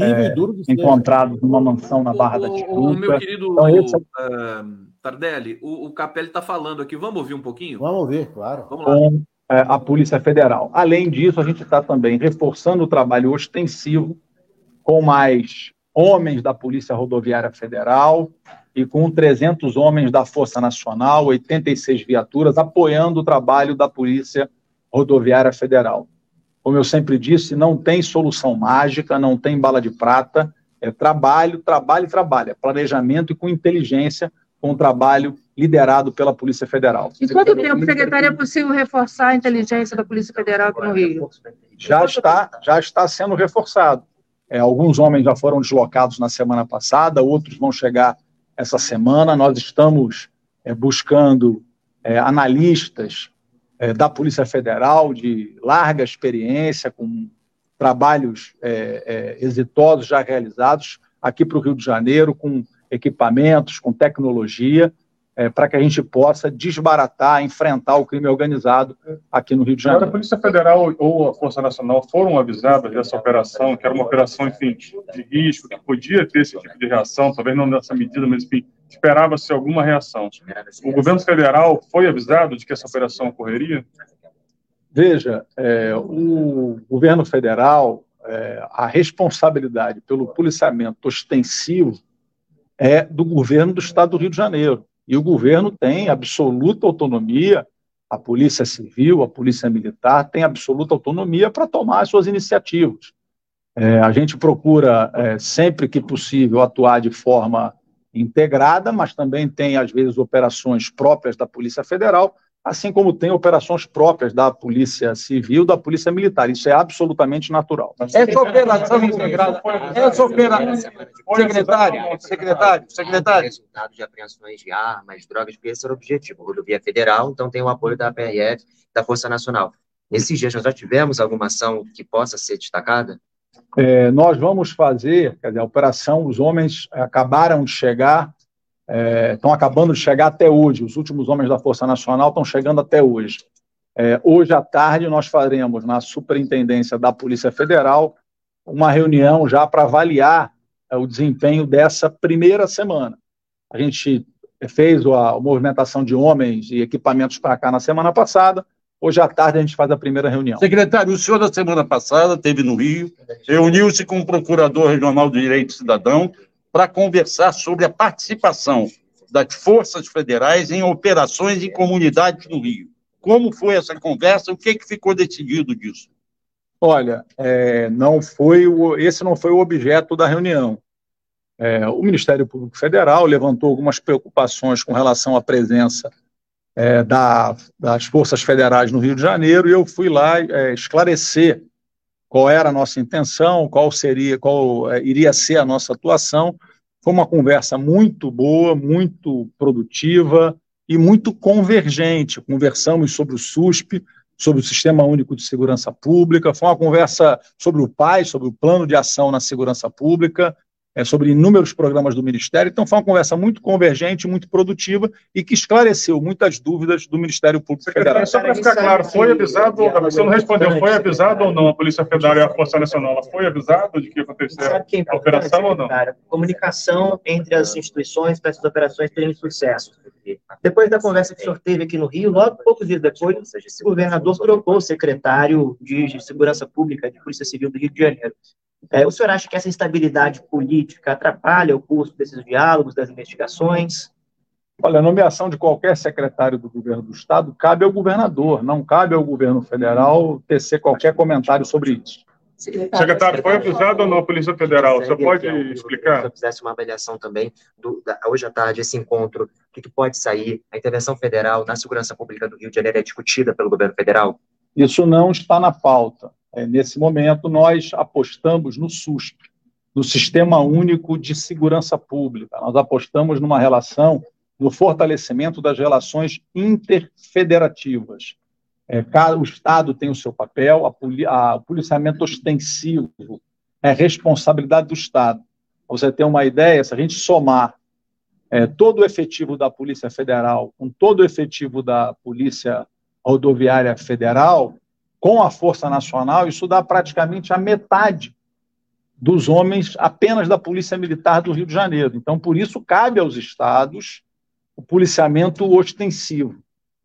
é, encontrados numa mansão na Barra da O, o, Tijuca. o meu querido Então, esse é- uh, Tardelli, o, o Capelli está falando aqui. Vamos ouvir um pouquinho? Vamos ver, claro. Vamos lá. com é, a Polícia Federal. Além disso, a gente está também reforçando o trabalho ostensivo com mais homens da Polícia Rodoviária Federal e com 300 homens da Força Nacional, 86 viaturas, apoiando o trabalho da Polícia Rodoviária Federal. Como eu sempre disse, não tem solução mágica, não tem bala de prata, é trabalho, trabalho e trabalho, é planejamento e com inteligência, com o trabalho liderado pela Polícia Federal. Em quanto tempo, secretário, é possível reforçar a inteligência da Polícia Federal aqui no Rio? já está, já está sendo reforçado. É, alguns homens já foram deslocados na semana passada, outros vão chegar essa semana. Nós estamos é, buscando é, analistas é, da Polícia Federal de larga experiência, com trabalhos é, é, exitosos já realizados aqui para o Rio de Janeiro, com equipamentos, com tecnologia, é, para que a gente possa desbaratar, enfrentar o crime organizado aqui no Rio de Agora, a Janeiro. Polícia Federal ou a Força Nacional foram avisadas dessa operação, que era uma operação, enfim, de risco, que podia ter esse tipo de reação, talvez não nessa medida, mas, enfim, esperava-se alguma reação. O governo federal foi avisado de que essa operação ocorreria? Veja, é, o governo federal, é, a responsabilidade pelo policiamento ostensivo é do governo do estado do Rio de Janeiro. E o governo tem absoluta autonomia, a Polícia Civil, a Polícia Militar tem absoluta autonomia para tomar as suas iniciativas. É, a gente procura, é, sempre que possível, atuar de forma integrada, mas também tem, às vezes, operações próprias da Polícia Federal, assim como tem operações próprias da Polícia Civil, da Polícia Militar. Isso é absolutamente natural. Essa operação integrada, essa operação, secretário, secretário, secretário. Resultado de apreensões de armas, drogas, porque esse era o objetivo. Rodovia Federal, então tem o apoio da PRF, da Força Nacional. Nesses dias nós já tivemos alguma ação que possa ser destacada? É, nós vamos fazer, quer dizer, a operação, os homens acabaram de chegar, é, estão acabando de chegar até hoje, os últimos homens da Força Nacional estão chegando até hoje. É, hoje à tarde nós faremos na Superintendência da Polícia Federal uma reunião já para avaliar é, o desempenho dessa primeira semana. A gente fez a, a movimentação de homens e equipamentos para cá na semana passada, Hoje à tarde a gente faz a primeira reunião. Secretário, o senhor, na semana passada, esteve no Rio, reuniu-se com o Procurador Regional de Direito Cidadão para conversar sobre a participação das forças federais em operações em comunidades no Rio. Como foi essa conversa? O que, que ficou decidido disso? Olha, é, não foi o, esse não foi o objeto da reunião. É, o Ministério Público Federal levantou algumas preocupações com relação à presença é, da, das forças federais no Rio de Janeiro e eu fui lá é, esclarecer qual era a nossa intenção, qual seria, qual é, iria ser a nossa atuação. Foi uma conversa muito boa, muito produtiva e muito convergente. Conversamos sobre o SUSP, sobre o Sistema Único de Segurança Pública, foi uma conversa sobre o PAI, sobre o Plano de Ação na Segurança Pública, é, sobre inúmeros programas do Ministério. Então, foi uma conversa muito convergente, muito produtiva e que esclareceu muitas dúvidas do Ministério Público Federal. Só para ficar claro, foi avisado, você não respondeu, foi avisado ou não a Polícia Federal e a Força Nacional? Ela foi avisado de que ia acontecer é a operação ou não? Comunicação entre as instituições para essas operações terem sucesso. Depois da conversa que o senhor teve aqui no Rio, logo poucos dias depois, o governador trocou o secretário de Segurança Pública de Polícia Civil do Rio de Janeiro. É, o senhor acha que essa instabilidade política atrapalha o curso desses diálogos, das investigações? Olha, a nomeação de qualquer secretário do governo do Estado cabe ao governador, não cabe ao governo federal tecer qualquer comentário sobre isso. Secretário, secretário foi avisado ou não a Polícia Federal? Você pode explicar? Se eu fizesse uma avaliação também, do, da, hoje à tarde, esse encontro, o que, que, pode sair? A intervenção federal na segurança pública do Rio de Janeiro é discutida pelo governo federal? Isso não está na pauta. É, nesse momento, nós apostamos no SUSP, no Sistema Único de Segurança Pública. Nós apostamos numa relação, no fortalecimento das relações interfederativas. É, o Estado tem o seu papel, a, a, o policiamento ostensivo é responsabilidade do Estado. Pra você ter uma ideia, se a gente somar é, todo o efetivo da Polícia Federal com todo o efetivo da Polícia Rodoviária Federal, com a Força Nacional, isso dá praticamente a metade dos homens apenas da Polícia Militar do Rio de Janeiro. Então, por isso, cabe aos estados o policiamento ostensivo.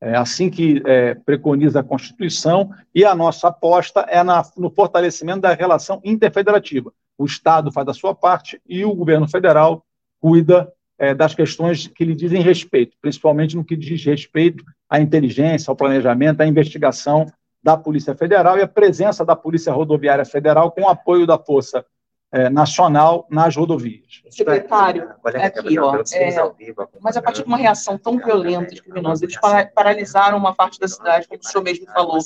É assim que é, preconiza a Constituição, e a nossa aposta é na, no fortalecimento da relação interfederativa. O Estado faz a sua parte e o governo federal cuida é, das questões que lhe dizem respeito, principalmente no que diz respeito à inteligência, ao planejamento, à investigação da Polícia Federal e a presença da Polícia Rodoviária Federal com apoio da Força é, Nacional nas rodovias. Secretário, aqui, ó, é, mas a partir de uma reação tão violenta de criminosos, eles paralisaram uma parte da cidade, como o senhor mesmo falou.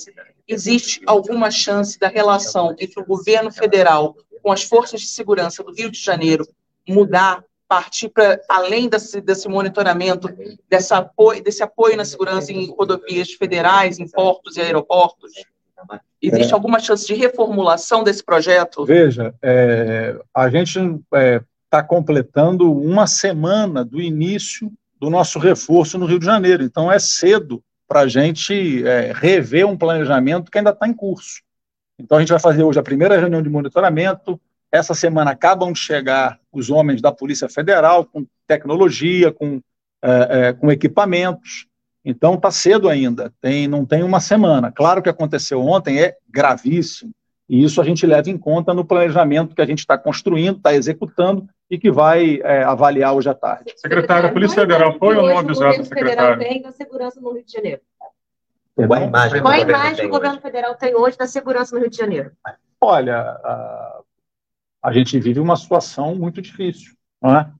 Existe alguma chance da relação entre o governo federal com as forças de segurança do Rio de Janeiro mudar partir para além desse, desse monitoramento, desse apoio, desse apoio na segurança em rodovias federais, em portos e aeroportos? Existe é. alguma chance de reformulação desse projeto? Veja, é, a gente está é, tá completando uma semana do início do nosso reforço no Rio de Janeiro, então é cedo para a gente é, rever um planejamento que ainda está em curso. Então a gente vai fazer hoje a primeira reunião de monitoramento, Essa semana acabam de chegar os homens da Polícia Federal com tecnologia, com, é, é, com equipamentos. Então está cedo ainda, tem, não tem uma semana. Claro que aconteceu ontem é gravíssimo, e isso a gente leva em conta no planejamento que a gente está construindo, está executando e que vai é, avaliar hoje à tarde. Secretário, a Polícia Federal foi ou não avisada, secretário? tem da segurança no Rio de Janeiro? Qual a imagem, Qual a que o governo imagem que o governo federal tem hoje da segurança no Rio de Janeiro? Olha, a, gente vive uma situação muito difícil, não é?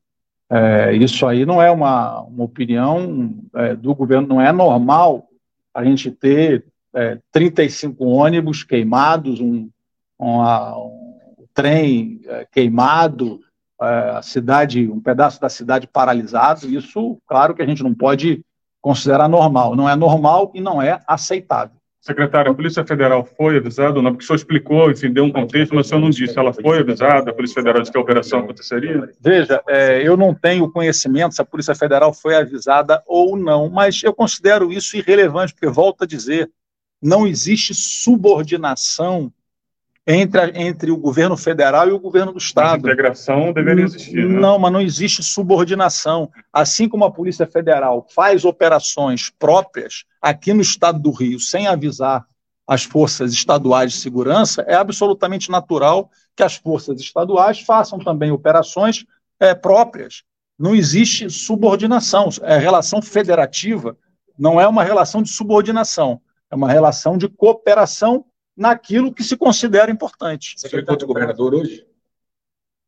É, isso aí não é uma, uma opinião é, do governo, não é normal a gente ter é, 35 ônibus queimados, um, uma- um trem é, queimado, é, a cidade, um pedaço da cidade paralisado. Isso, claro que a gente não pode considerar normal. Não é normal e não é aceitável. Secretário, a Polícia Federal foi avisada ou não? Porque o senhor explicou, enfim, deu um contexto, mas o senhor não disse. Ela foi avisada, a Polícia Federal disse que a operação aconteceria? Veja, é, eu não tenho conhecimento se a Polícia Federal foi avisada ou não, mas eu considero isso irrelevante, porque, volto a dizer, não existe subordinação entre, a- entre o governo federal e o governo do Mas Estado. integração deveria existir, né? Não, mas não existe subordinação. Assim como a Polícia Federal faz operações próprias aqui no estado do Rio, sem avisar as forças estaduais de segurança, é absolutamente natural que as forças estaduais façam também operações eh, próprias. Não existe subordinação. É relação federativa, não é uma relação de subordinação, é uma relação de cooperação naquilo que se considera importante. Você encontra o governador hoje?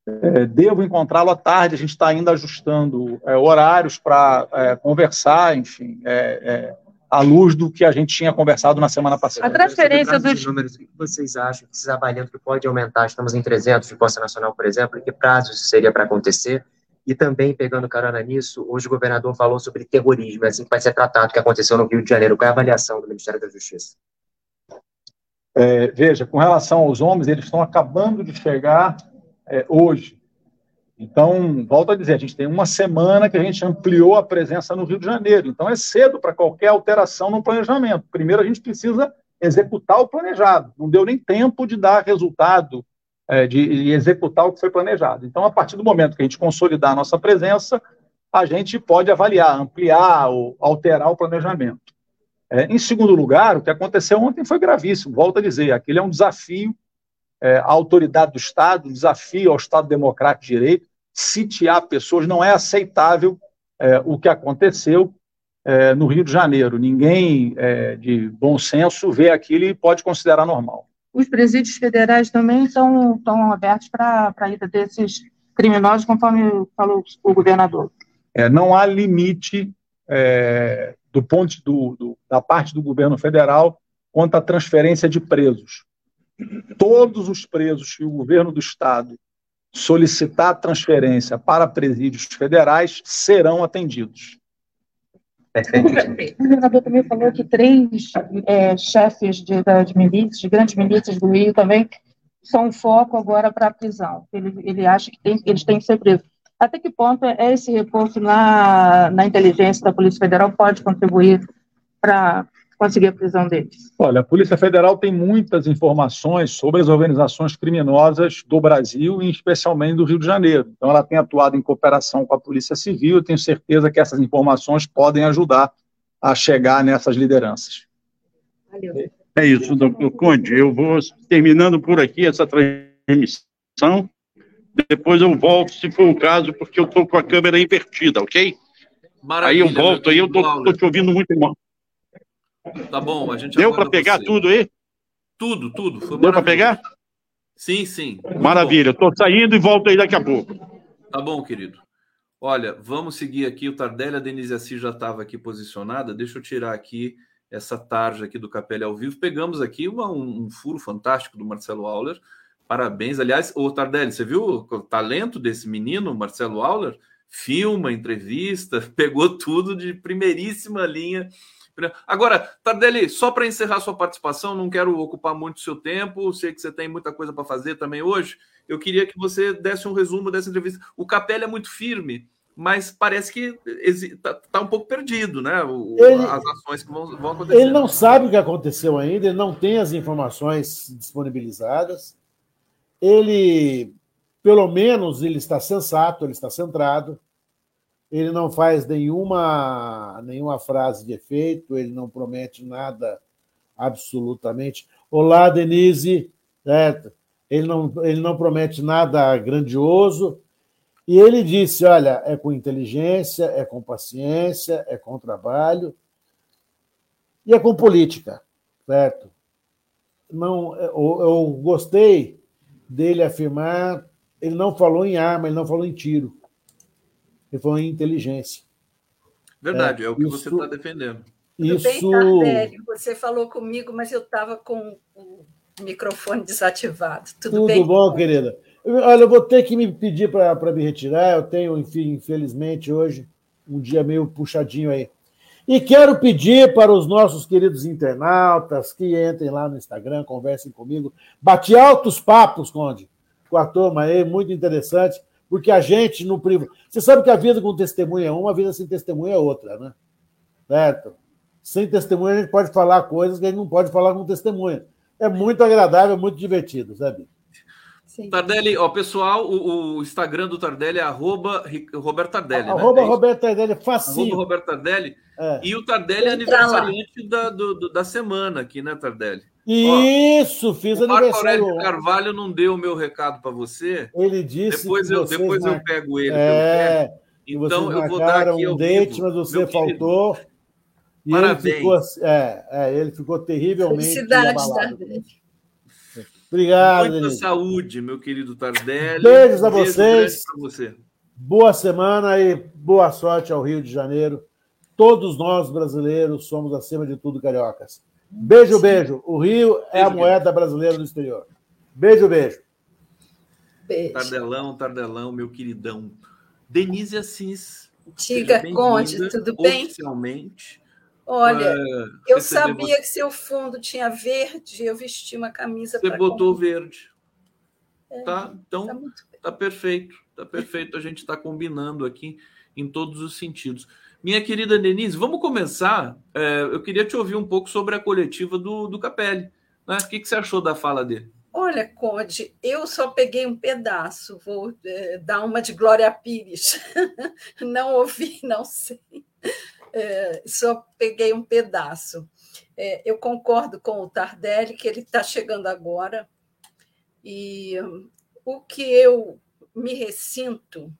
É, devo encontrá-lo à tarde. A gente está ainda ajustando é, horários para é, conversar, enfim, é, é, à luz do que a gente tinha conversado na semana passada. A transferência dos. números, o que vocês acham que vocês avaliam que pode aumentar? Estamos em 300 de Costa Nacional, por exemplo, e que prazo isso seria para acontecer? E também, pegando carona nisso, hoje o governador falou sobre terrorismo, é assim que vai ser tratado o que aconteceu no Rio de Janeiro. Qual é a avaliação do Ministério da Justiça? É, veja, com relação aos homens, eles estão acabando de chegar é, hoje. Então, volto a dizer, a gente tem uma semana que a gente ampliou a presença no Rio de Janeiro. Então, é cedo para qualquer alteração no planejamento. Primeiro, a gente precisa executar o planejado. Não deu nem tempo de dar resultado, é, de, de executar o que foi planejado. Então, a partir do momento que a gente consolidar a nossa presença, a gente pode avaliar, ampliar ou alterar o planejamento. É, em segundo lugar, o que aconteceu ontem foi gravíssimo. Volto a dizer, aquele é um desafio é, à autoridade do Estado, um desafio ao Estado Democrático de Direito. Sitiar pessoas não é aceitável é, o que aconteceu é, no Rio de Janeiro. Ninguém é, de bom senso vê aquilo e pode considerar normal. Os presídios federais também estão, estão abertos para a ida desses criminosos, conforme falou o governador. É, não há limite é, do ponto do, do, da parte do governo federal quanto à transferência de presos. Todos os presos que o governo do estado solicitar transferência para presídios federais serão atendidos. O governador também falou que três é, chefes de, das milícias, de grandes milícias do Rio também, são foco agora para a prisão. Ele, ele acha que tem, eles têm que ser presos. Até que ponto é esse recurso na, na inteligência da Polícia Federal pode contribuir para conseguir a prisão deles? Olha, a Polícia Federal tem muitas informações sobre as organizações criminosas do Brasil e especialmente do Rio de Janeiro. Então, ela tem atuado em cooperação com a Polícia Civil. Eu tenho certeza que essas informações podem ajudar a chegar nessas lideranças. Valeu. É isso, doutor Conde. Eu vou terminando por aqui essa transmissão. Depois eu volto, se for o caso, porque eu estou com a câmera invertida, ok? Aí Maravilha, eu volto, aí eu estou te ouvindo muito mal. Tá bom, a gente Deu para pegar você. tudo aí? Tudo, tudo. Foi Deu para pegar? Sim, sim. Maravilha, estou saindo e volto aí daqui a pouco. Tá bom, querido. Olha, vamos seguir aqui. O Tardelli, a Denise Assis já estava aqui posicionada. Deixa eu tirar aqui essa tarja aqui do Capelli ao vivo. Pegamos aqui uma- um, um furo fantástico do Marcelo Auler. Parabéns. Aliás, o Tardelli, você viu o talento desse menino, Marcelo Auler? Filma, entrevista, pegou tudo de primeiríssima linha. Agora, Tardelli, só para encerrar sua participação, não quero ocupar muito seu tempo, sei que você tem muita coisa para fazer também hoje. Eu queria que você desse um resumo dessa entrevista. O Capelli é muito firme, mas parece que está um pouco perdido, né? O- Ele- as ações que vão, vão acontecer. Ele não sabe o que aconteceu ainda, ele não tem as informações disponibilizadas. Ele pelo menos ele está sensato, ele está centrado, ele não faz nenhuma, nenhuma frase de efeito, ele não promete nada absolutamente. Olá, Denise, certo? Ele não, ele não promete nada grandioso. E ele disse: olha, é com inteligência, é com paciência, é com trabalho e é com política, certo? Não, eu, eu gostei dele afirmar, ele não falou em arma, ele não falou em tiro, ele falou em inteligência. Verdade, é, é o que isso, você está defendendo. Tudo isso... bem, Tardelli, você falou comigo, mas eu estava com o microfone desativado. Tudo, Tudo bem? bom, querida? Olha, eu vou ter que me pedir para me retirar. Eu tenho, enfim, infelizmente, hoje, um dia meio puxadinho aí. E quero pedir para os nossos queridos internautas que entrem lá no Instagram, conversem comigo. Bati altos papos, Conde, com a turma aí, muito interessante, porque a gente no privado. Você sabe que a vida com testemunha é uma, a vida sem testemunha é outra, né? Certo? Sem testemunha, a gente pode falar coisas que a gente não pode falar com testemunha. É muito agradável, muito divertido, sabe? Sim. Tardelli, ó, pessoal, o, o, Instagram do Tardelli é arroba Roberto Tardelli. Né? Arroba é Roberto Tardelli, facinho. Arroba Roberto Tardelli. É. E o Tardelli é aniversariante da, do, da semana aqui, né, Tardelli? Isso, ó, fiz o aniversário. Marco Aurélio Carvalho não deu o meu recado para você. Ele disse depois que eu Depois mar... eu pego ele. É, então eu vou dar aqui um date, vivo, mas você faltou. E Parabéns. Ele ficou, é, é, ele ficou terrivelmente. Felicidades, Tardelli. Obrigado. Muita Denise. saúde, meu querido Tardelli. Beijos a vocês. você. Boa semana e boa sorte ao Rio de Janeiro. Todos nós brasileiros somos, acima de tudo, cariocas. Beijo, Sim. beijo. O Rio beijo, é a moeda brasileira do exterior. Beijo, beijo. Beijo. Tardelão, Tardelão, meu queridão. Denise Assis. Diga, Conde, tudo bem? Oficialmente Olha, é, eu sabia que seu fundo tinha verde, eu vesti uma camisa Você botou verde. É, tá? Então, tá, tá, perfeito. Tá perfeito. A gente está combinando aqui em todos os sentidos. Minha querida Denise, vamos começar. É, eu queria te ouvir um pouco sobre a coletiva do, do Capelli. Né? O que, que você achou da fala dele? Olha, Conde, eu só peguei um pedaço, vou é, dar uma de Glória Pires. não ouvi, não sei é, só peguei um pedaço. É, eu concordo com o Tardelli que ele está chegando agora, e o que eu me ressinto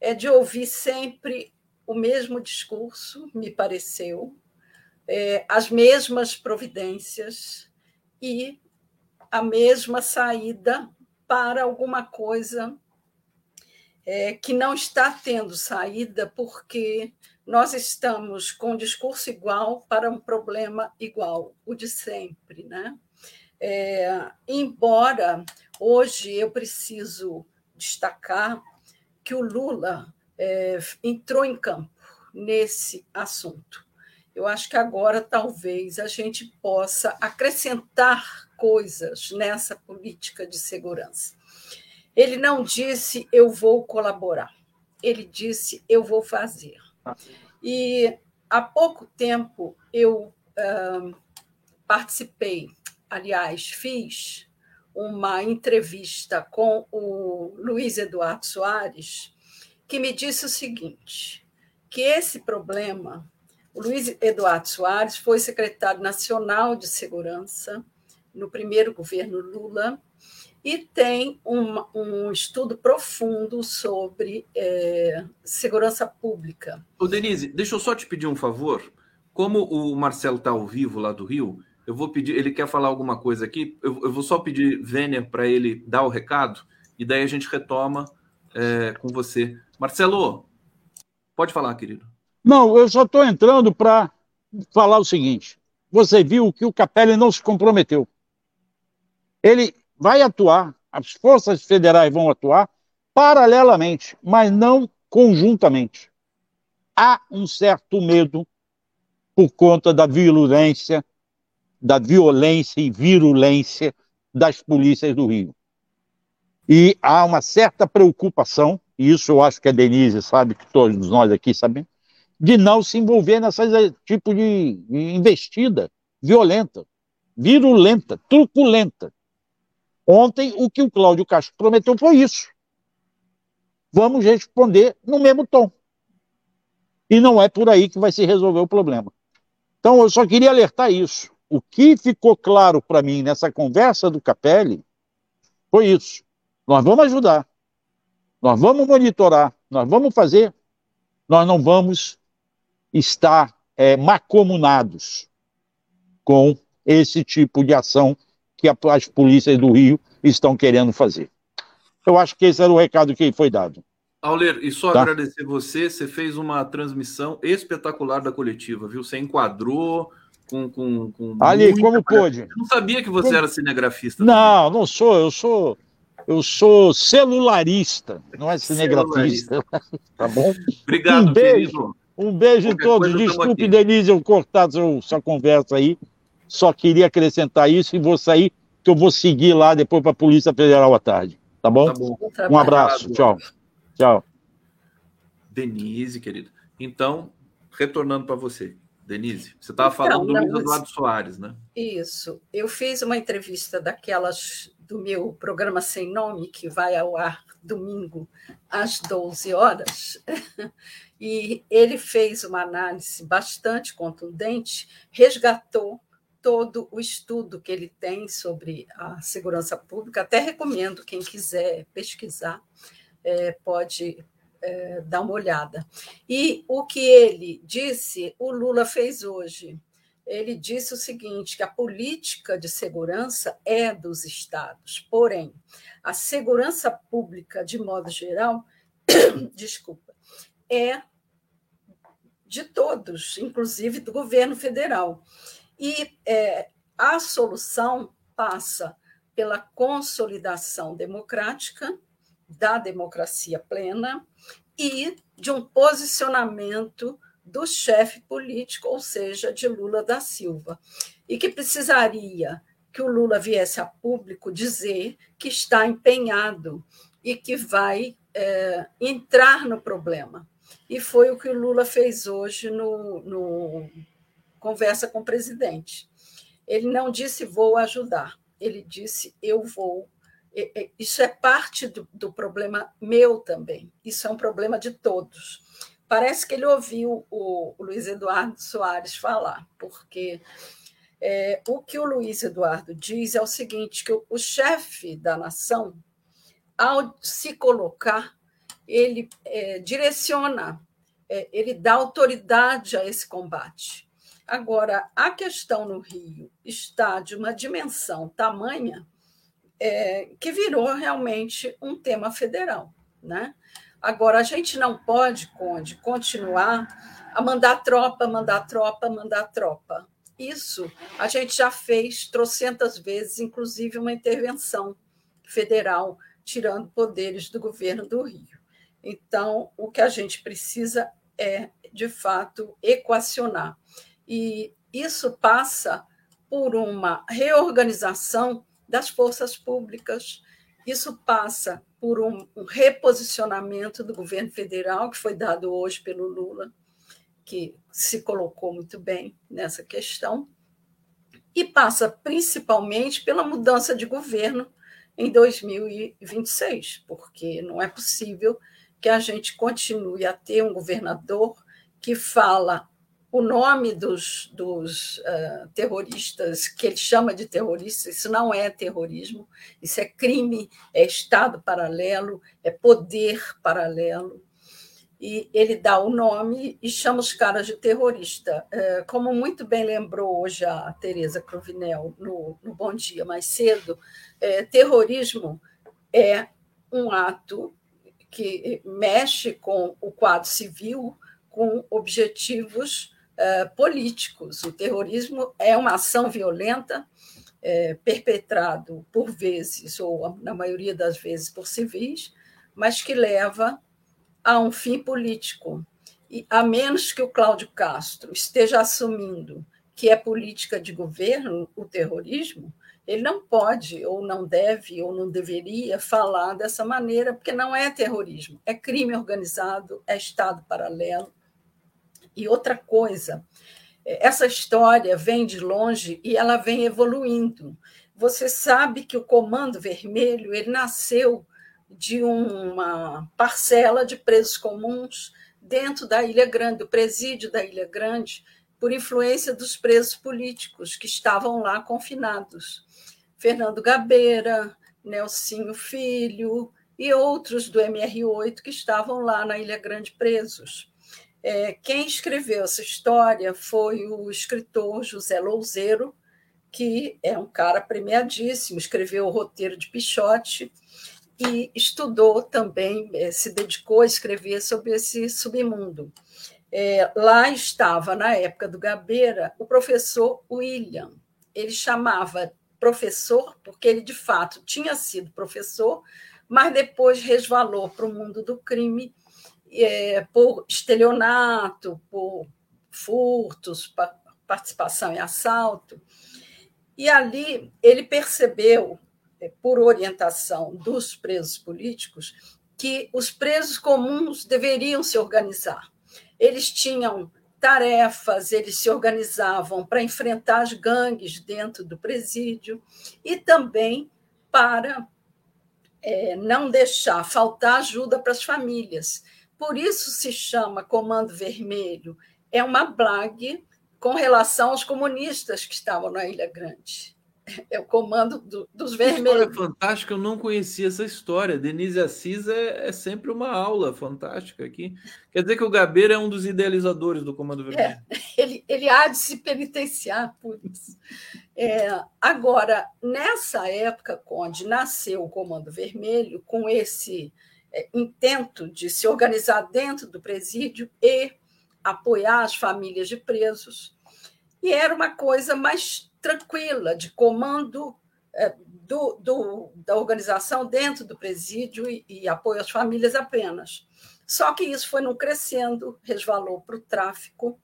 é de ouvir sempre o mesmo discurso, me pareceu, é, as mesmas providências e a mesma saída para alguma coisa é, que não está tendo saída porque nós estamos com um discurso igual para um problema igual, o de sempre. Né? É, embora hoje eu preciso destacar que o Lula é, entrou em campo nesse assunto. Eu acho que agora talvez a gente possa acrescentar coisas nessa política de segurança. Ele não disse eu vou colaborar, ele disse eu vou fazer. E há pouco tempo eu uh, participei, aliás, fiz uma entrevista com o Luiz Eduardo Soares, que me disse o seguinte: que esse problema, o Luiz Eduardo Soares foi secretário nacional de segurança no primeiro governo Lula e tem um, um estudo profundo sobre é, segurança pública. Ô Denise, deixa eu só te pedir um favor. Como o Marcelo está ao vivo lá do Rio, eu vou pedir, ele quer falar alguma coisa aqui, eu, eu vou só pedir Vênia para ele dar o recado, e daí a gente retoma é, com você. Marcelo, pode falar, querido. Não, eu só estou entrando para falar o seguinte. Você viu que o Capelli não se comprometeu. Ele vai atuar, as forças federais vão atuar paralelamente, mas não conjuntamente. Há um certo medo por conta da violência, da violência e virulência das polícias do Rio. E há uma certa preocupação, e isso eu acho que a Denise sabe, que todos nós aqui sabemos, de não se envolver nessa tipo de investida violenta, virulenta, truculenta. Ontem, o que o Cláudio Castro prometeu foi isso. vamos responder no mesmo tom. E não é por aí que vai se resolver o problema. Então, eu só queria alertar isso. O que ficou claro para mim nessa conversa do Capelli foi isso. Nós vamos ajudar, nós vamos monitorar, nós vamos fazer, nós não vamos estar é, macomunados com esse tipo de ação que as polícias do Rio estão querendo fazer. Eu acho que esse era o recado que foi dado. Auler, e só Tá. agradecer você, você fez uma transmissão espetacular da coletiva, viu? Você enquadrou com. com, com Ali, muita como pôde? Eu não sabia que você Como- era cinegrafista. Não, não sou, eu sou eu sou celularista, não é cinegrafista. tá bom? Obrigado, um beijo. querido. Um beijo a todos. Desculpe. Denise, eu cortar sua conversa aí. Só queria acrescentar isso e vou sair, que eu vou seguir lá depois para a Polícia Federal à tarde. Tá bom? Tá bom. Um abraço. Tchau. Tchau. Denise, querido. Então, retornando para você. Denise, você estava falando Então, do Luiz mas- Eduardo Soares, né? Isso. Eu fiz uma entrevista daquelas do meu programa Sem Nome, que vai ao ar domingo às 12 horas, e ele fez uma análise bastante contundente, resgatou todo o estudo que ele tem sobre a segurança pública. Até recomendo, quem quiser pesquisar, eh, pode eh, dar uma olhada. E o que ele disse, o Lula fez hoje ele disse o seguinte: que a política de segurança é dos estados, porém, a segurança pública, de modo geral, desculpa, é de todos, inclusive do governo federal. E é, a solução passa pela consolidação democrática, da democracia plena e de um posicionamento do chefe político, ou seja, de Lula da Silva, e que precisaria que o Lula viesse a público dizer que está empenhado e que vai é, entrar no problema. E foi o que o Lula fez hoje no, no conversa com o presidente. Ele não disse vou ajudar, ele disse eu vou. Isso é parte do, do problema meu também. Isso é um problema de todos parece que ele ouviu o, o Luiz Eduardo Soares falar, porque é, o que o Luiz Eduardo diz é o seguinte: que o, o chefe da nação, ao se colocar, ele é, direciona, é, ele dá autoridade a esse combate. Agora, a questão no Rio está de uma dimensão tamanha é, que virou realmente um tema federal, né? Agora, a gente não pode, Conde, continuar a mandar tropa, mandar tropa, mandar tropa. Isso a gente já fez trocentas vezes, inclusive uma intervenção federal, tirando poderes do governo do Rio. Então, o que a gente precisa é, de fato, equacionar. E isso passa por uma reorganização das forças públicas, isso passa por um, reposicionamento do governo federal, que foi dado hoje pelo Lula, que se colocou muito bem nessa questão, e passa principalmente pela mudança de governo em 2026, porque não é possível que a gente continue a ter um governador que fala o nome dos, dos uh, terroristas, que ele chama de terroristas, isso não é terrorismo, isso é crime, é Estado paralelo, é poder paralelo. E ele dá o nome e chama os caras de terrorista. Uh, como muito bem lembrou hoje a Tereza Cruvinel no, no Bom Dia mais cedo, uh, terrorismo é um ato que mexe com o quadro civil, com objetivos Uh, políticos. O terrorismo é uma ação violenta é, perpetrado por vezes, ou na maioria das vezes, por civis, mas que leva a um fim político. E a menos que o Cláudio Castro esteja assumindo que é política de governo o terrorismo, ele não pode, ou não deve, ou não deveria falar dessa maneira, porque não é terrorismo, é crime organizado, é Estado paralelo e outra coisa, essa história vem de longe e ela vem evoluindo. Você sabe que o Comando Vermelho ele nasceu de uma parcela de presos comuns dentro da Ilha Grande, do presídio da Ilha Grande, por influência dos presos políticos que estavam lá confinados. Fernando Gabeira, Nelsinho Filho e outros do MR8 que estavam lá na Ilha Grande presos. É, quem escreveu essa história foi o escritor José Louzeiro, que é um cara premiadíssimo, escreveu o roteiro de Pichote e estudou também, é, se dedicou a escrever sobre esse submundo. É, lá estava, na época do Gabeira, o professor William. Ele chamava professor porque ele, de fato, tinha sido professor, mas depois resvalou para o mundo do crime é, por estelionato, por furtos, participação em assalto. E ali ele percebeu, é, por orientação dos presos políticos, que os presos comuns deveriam se organizar eles tinham tarefas, eles se organizavam para enfrentar as gangues dentro do presídio e também para é, não deixar faltar ajuda para as famílias. Por isso se chama Comando Vermelho. É uma blague com relação aos comunistas que estavam na Ilha Grande é o comando do, dos vermelhos. História fantástica, eu não conhecia essa história. Denise Assis é, é, sempre uma aula fantástica aqui. Quer dizer que o Gabeira é um dos idealizadores do Comando é, Vermelho. É, ele, ele há de se penitenciar por isso. É, agora, nessa época, onde nasceu o Comando Vermelho, com esse é, intento de se organizar dentro do presídio e apoiar as famílias de presos, e era uma coisa mais tranquila, de comando é, do, do, da organização dentro do presídio e, e, apoio às famílias apenas. Só que isso foi não crescendo, resvalou para o tráfico,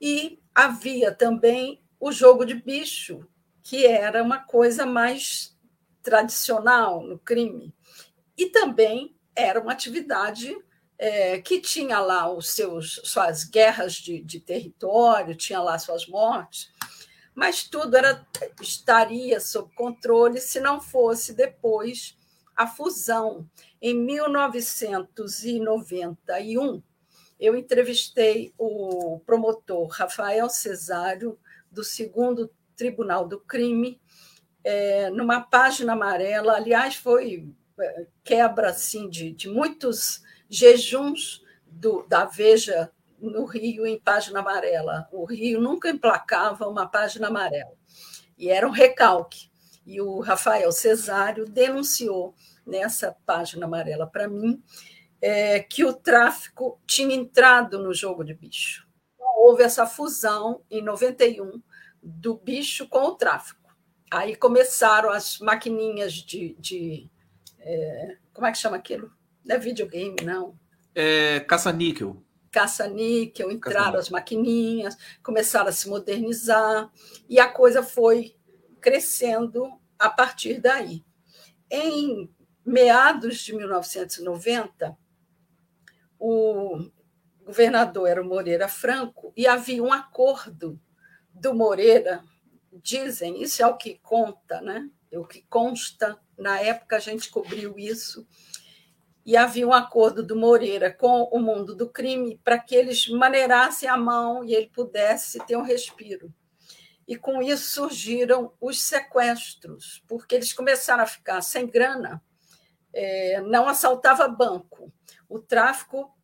e havia também o jogo de bicho, que era uma coisa mais tradicional no crime, e também era uma atividade é, que tinha lá os seus suas guerras de, de território, tinha lá suas mortes, mas tudo era, estaria sob controle se não fosse depois a fusão. Em 1991, eu entrevistei o promotor Rafael Cesário, do segundo Tribunal do Crime, é, numa página amarela. Aliás, foi quebra assim, de, de muitos jejuns do, da Veja no Rio em página amarela. O Rio nunca emplacava uma página amarela. E era um recalque. E o Rafael Cesário denunciou nessa página amarela para mim é, que o tráfico tinha entrado no jogo de bicho. Houve essa fusão em 91 do bicho com o tráfico. Aí começaram as maquininhas de. de é, como é que chama aquilo? Não é videogame, não. É, caça-níquel caça-níquel, entraram as maquininhas, começaram a se modernizar, e a coisa foi crescendo a partir daí. Em meados de 1990, o governador era o Moreira Franco, e havia um acordo do Moreira, dizem, isso é o que conta, né? É o que consta, na época a gente cobriu isso, e havia um acordo do Moreira com o mundo do crime para que eles maneirassem a mão e ele pudesse ter um respiro. E com isso surgiram os sequestros, porque eles começaram a ficar sem grana, é, não assaltava banco, o tráfico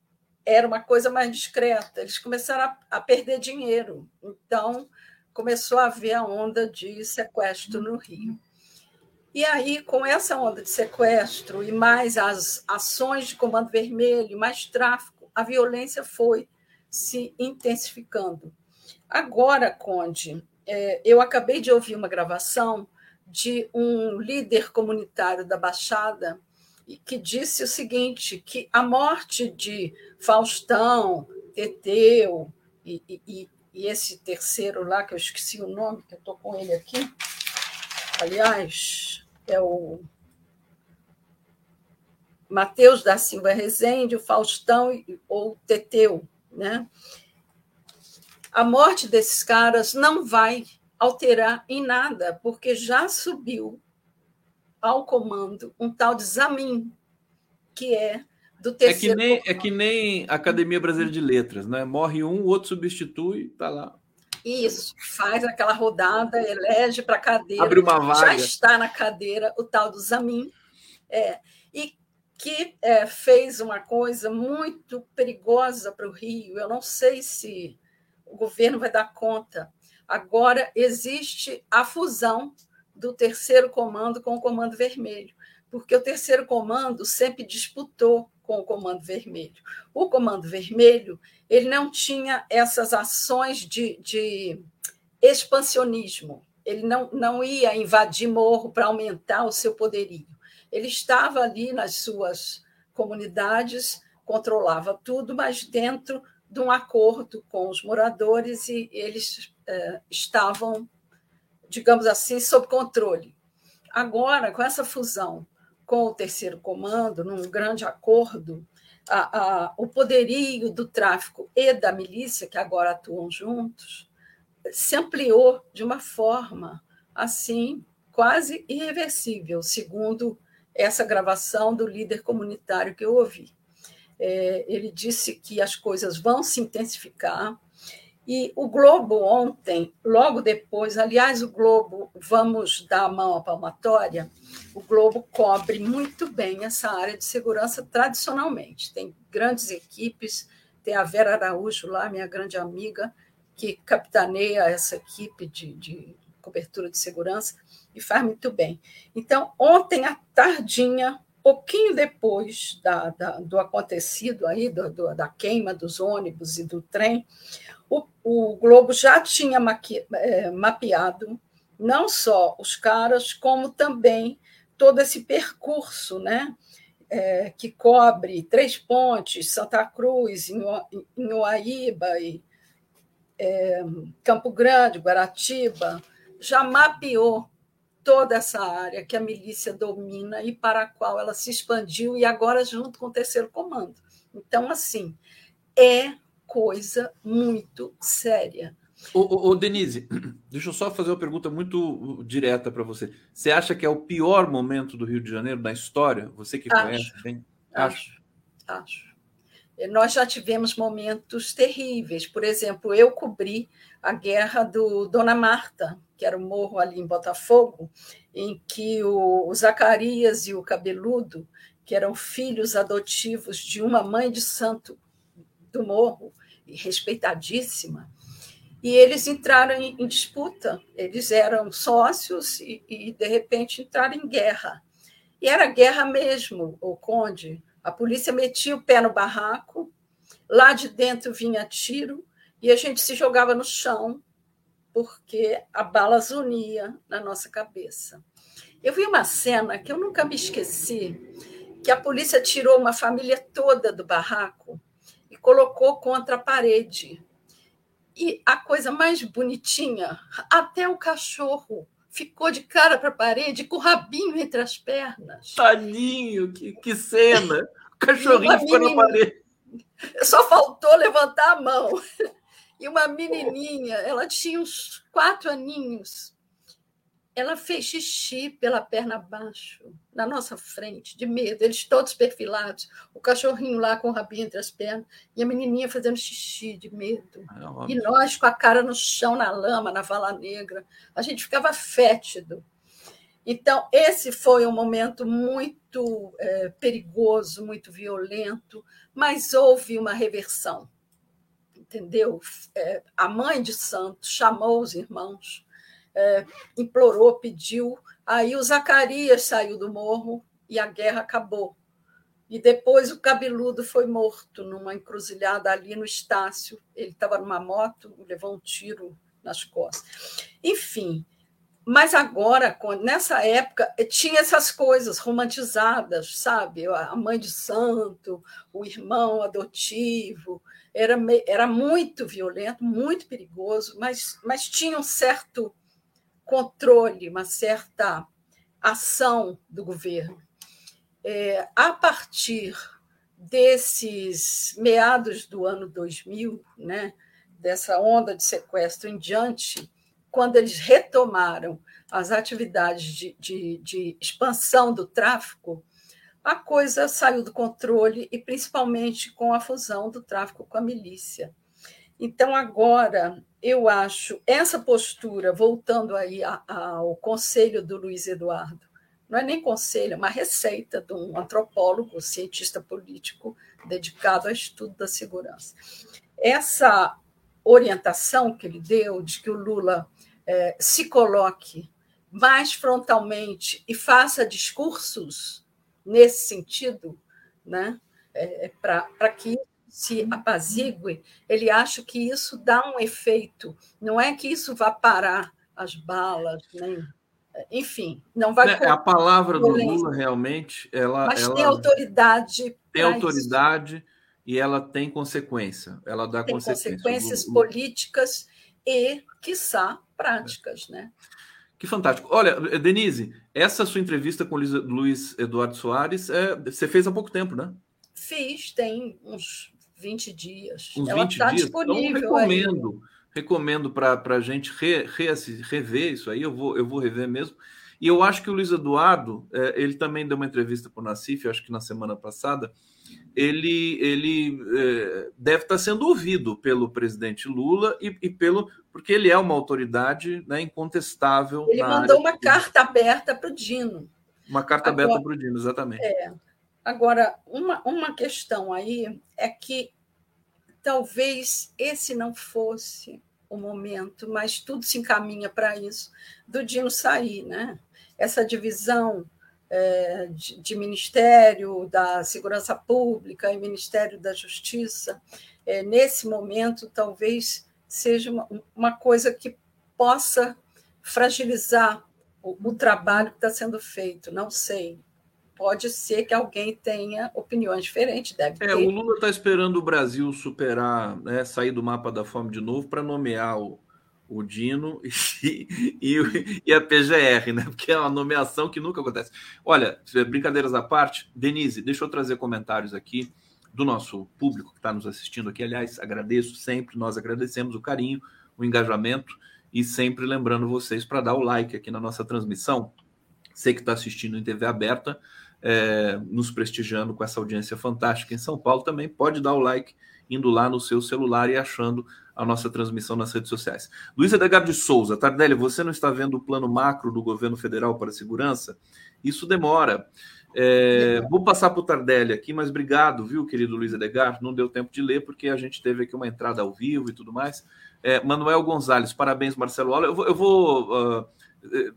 era uma coisa mais discreta, eles começaram a, a perder dinheiro, então começou a haver a onda de sequestro no Rio. E aí, com essa onda de sequestro e mais as ações de Comando Vermelho, mais tráfico, a violência foi se intensificando. Agora, Conde, é, eu acabei de ouvir uma gravação de um líder comunitário da Baixada que disse o seguinte: que a morte de Faustão, Teteu e, e, e esse terceiro lá, que eu esqueci o nome, que eu estou com ele aqui, aliás, é o Mateus da Silva Rezende, o Faustão ou o Teteu. Né? A morte desses caras não vai alterar em nada, porque já subiu ao comando um tal de Zamin, que é do É que, terceiro. nem, é que nem a Academia Brasileira de Letras, né? Morre um, o outro substitui, tá lá. Isso, faz aquela rodada, elege para a cadeira. Abre uma vaga. Já está na cadeira o tal do Zamin, é, e que é, fez uma coisa muito perigosa para o Rio. Eu não sei se o governo vai dar conta. Agora existe a fusão do terceiro comando com o comando vermelho, porque o terceiro comando sempre disputou com o comando vermelho. O comando vermelho ele não tinha essas ações de, de expansionismo, ele não, não ia invadir morro para aumentar o seu poderio. Ele estava ali nas suas comunidades, controlava tudo, mas dentro de um acordo com os moradores e eles eh, estavam, digamos assim, sob controle. Agora, com essa fusão com o terceiro comando, num grande acordo, a, a, o poderio do tráfico e da milícia, que agora atuam juntos, se ampliou de uma forma assim quase irreversível, segundo essa gravação do líder comunitário que eu ouvi. É, ele disse que as coisas vão se intensificar. E o Globo ontem, logo depois, aliás, o Globo, vamos dar a mão à palmatória, o Globo cobre muito bem essa área de segurança tradicionalmente. Tem grandes equipes, tem a Vera Araújo lá, minha grande amiga, que capitaneia essa equipe de, de cobertura de segurança e faz muito bem. Então, ontem à tardinha, pouquinho depois da, da, do acontecido aí, do, do, da queima dos ônibus e do trem, o, o Globo já tinha maqui, é, mapeado não só os caras, como também todo esse percurso, né? É, que cobre Três Pontes, Santa Cruz, Inhoaíba e é, Campo Grande, Guaratiba, já mapeou toda essa área que a milícia domina e para a qual ela se expandiu e agora junto com o terceiro comando. Então, assim, é coisa muito séria. Ô, ô, ô, Denise, deixa eu só fazer uma pergunta muito direta para você. Você acha que é o pior momento do Rio de Janeiro na história? Você que acho, conhece bem? Acho, acho. Nós já tivemos momentos terríveis. Por exemplo, eu cobri a guerra do Dona Marta, que era o morro ali em Botafogo, em que o, Zacarias e o Cabeludo, que eram filhos adotivos de uma mãe de santo do morro, respeitadíssima, e eles entraram em, disputa. Eles eram sócios e, e, de repente, entraram em guerra. E era guerra mesmo, o Conde. A polícia metia o pé no barraco, lá de dentro vinha tiro, e a gente se jogava no chão, porque a bala zunia na nossa cabeça. Eu vi uma cena que eu nunca me esqueci, que a polícia tirou uma família toda do barraco e colocou contra a parede. E a coisa mais bonitinha, até o cachorro ficou de cara para a parede com o rabinho entre as pernas. Tadinho, que, que cena! O cachorrinho ficou na parede. Só faltou levantar a mão. E uma menininha, ela tinha uns quatro aninhos, ela fez xixi pela perna abaixo, na nossa frente, de medo, eles todos perfilados, o cachorrinho lá com o rabinho entre as pernas, e a menininha fazendo xixi de medo. É, e nós com a cara no chão, na lama, na vala negra. A gente ficava fétido. Então, esse foi um momento muito é, perigoso, muito violento, mas houve uma reversão. Entendeu? É, a mãe de Santos chamou os irmãos é, implorou, pediu. Aí o Zacarias saiu do morro e a guerra acabou. E depois o cabeludo foi morto numa encruzilhada ali no Estácio. Ele estava numa moto, levou um tiro nas costas. Enfim, mas agora, nessa época, tinha essas coisas romantizadas, sabe? A mãe de santo, o irmão adotivo. Era, era muito violento, muito perigoso, mas, mas tinha um certo controle, uma certa ação do governo. É, a partir desses meados do ano 2000, né, dessa onda de sequestro em diante, quando eles retomaram as atividades de, de, de expansão do tráfico, a coisa saiu do controle e principalmente com a fusão do tráfico com a milícia. Então, agora, eu acho essa postura, voltando aí ao conselho do Luiz Eduardo, não é nem conselho, é uma receita de um antropólogo, cientista político dedicado ao estudo da segurança. Essa orientação que ele deu de que o Lula é, se coloque mais frontalmente e faça discursos nesse sentido, né, é, é para que se apazigue, ele acha que isso dá um efeito. Não é que isso vá parar as balas, nem enfim, não vai. É, a palavra do Lula realmente, ela. Mas ela tem autoridade. Tem autoridade isso. e ela tem consequência. Ela dá tem consequência. consequências políticas e, quiçá, práticas, né? Que fantástico. Olha, Denise, essa sua entrevista com o Luiz Eduardo Soares, é, você fez há pouco tempo, né? Fiz, tem uns 20 dias. Uns Ela 20 está dias. disponível. Então, recomendo. Aí recomendo para a gente re, re, rever isso aí, eu vou, eu vou rever mesmo. E eu acho que o Luiz Eduardo, é, ele também deu uma entrevista para o Nassif, acho que na semana passada, ele, ele é, deve estar sendo ouvido pelo presidente Lula e, e, pelo porque ele é uma autoridade né, incontestável. Ele mandou uma carta aberta para o Dino. Uma carta Agora, aberta para o Dino, exatamente. É. Agora, uma, uma questão aí é que talvez esse não fosse o momento, mas tudo se encaminha para isso, do Dino sair, né? Essa divisão é, de, de, Ministério da Segurança Pública e Ministério da Justiça, é, nesse momento, talvez seja uma, uma coisa que possa fragilizar o, o trabalho que está sendo feito, não sei pode ser que alguém tenha opiniões diferentes, deve é, ter. O Lula está esperando o Brasil superar, né, sair do mapa da fome de novo para nomear o, o Dino e, e, e, a PGR, né? Porque é uma nomeação que nunca acontece. Olha, brincadeiras à parte, Denise, deixa eu trazer comentários aqui do nosso público que está nos assistindo aqui. Aliás, agradeço sempre, nós agradecemos o carinho, o engajamento e sempre lembrando vocês para dar o like aqui na nossa transmissão. Você que está assistindo em TV aberta, é, nos prestigiando com essa audiência fantástica em São Paulo, também pode dar o like indo lá no seu celular e achando a nossa transmissão nas redes sociais. Luiz Edgar de Souza, Tardelli, você não está vendo o plano macro do governo federal para a segurança? Isso demora. É, vou passar para o Tardelli aqui, mas obrigado, viu, querido Luiz Edgar? Não deu tempo de ler, porque a gente teve aqui uma entrada ao vivo e tudo mais. É, Manuel Gonzalez, parabéns, Marcelo Aula. Eu vou, eu vou uh,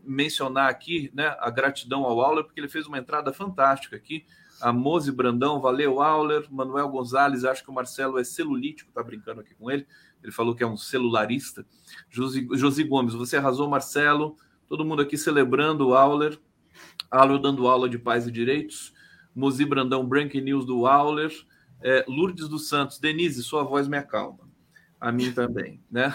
mencionar aqui né, a gratidão ao Auler, porque ele fez uma entrada fantástica aqui. A Mose Brandão, valeu, Auler. Manuel Gonzalez, acho que o Marcelo é celulítico, tá brincando aqui com ele. Ele falou que é um celularista. Josi, Josi Gomes, você arrasou, Marcelo. Todo mundo aqui celebrando o Auler. Auler dando aula de paz e direitos. Mozi Brandão, Breaking News do Auler. É, Lourdes dos Santos, Denise, sua voz me acalma. A mim também, né?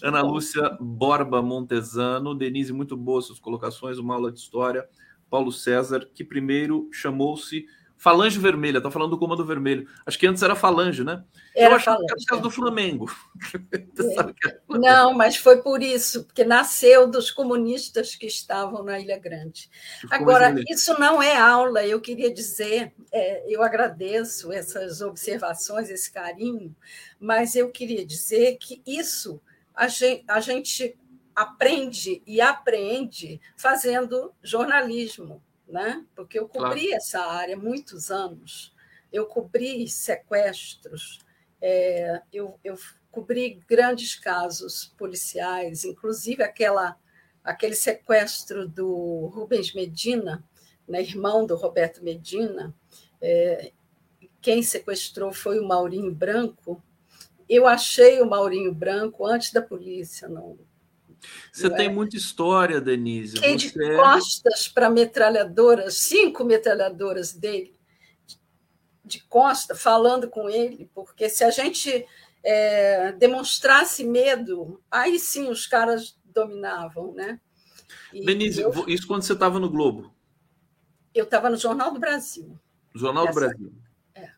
Ana Lúcia Borba Montesano, Denise, muito boas suas colocações, uma aula de história. Paulo César, que primeiro chamou-se Falange Vermelha, tá falando do Comando Vermelho. Acho que antes era Falange, né? Era Eu acho falange, que era por causa do Flamengo. É. Não, mas foi por isso, porque nasceu dos comunistas que estavam na Ilha Grande. Agora, isso não é aula, eu queria dizer, é, eu agradeço essas observações, esse carinho, mas eu queria dizer que isso a gente, a gente aprende e apreende fazendo jornalismo né? porque eu cobri claro. essa área muitos anos. Eu cobri sequestros, é, eu, eu cobri grandes casos policiais, inclusive aquela, aquele sequestro do Rubens Medina, né, irmão do Roberto Medina. É, quem sequestrou foi o Maurinho Branco. Eu achei o Maurinho Branco antes da polícia, não, você tem é? muita história, Denise. Fiquei de é costas para metralhadoras, cinco metralhadoras dele, de costa, falando com ele, porque se a gente é, demonstrasse medo, aí sim os caras dominavam, né? E Denise, eu, isso quando você estava no Globo? Eu estava no Jornal do Brasil. Jornal do Brasil. É,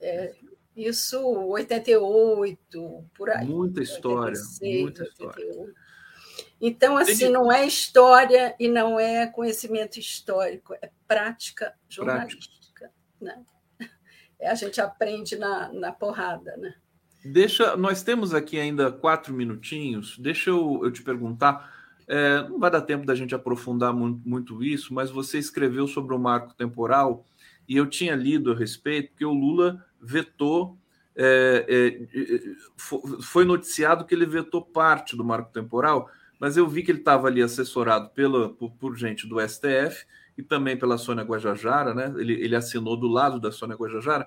é, isso 88, por aí. Muita história, 86, muita história. 88. Então, assim, não é história e não é conhecimento histórico, é prática jornalística. Né? A gente aprende na, na porrada, né? Deixa, nós temos aqui ainda quatro minutinhos. Deixa eu, eu te perguntar. É, não vai dar tempo da gente aprofundar muito, muito, isso, mas você escreveu sobre o marco temporal e eu tinha lido a respeito que o Lula vetou. É, é, foi noticiado que ele vetou parte do marco temporal, mas eu vi que ele estava ali assessorado pela, por, por, gente do STF e também pela Sônia Guajajara, né? Ele, ele assinou do lado da Sônia Guajajara.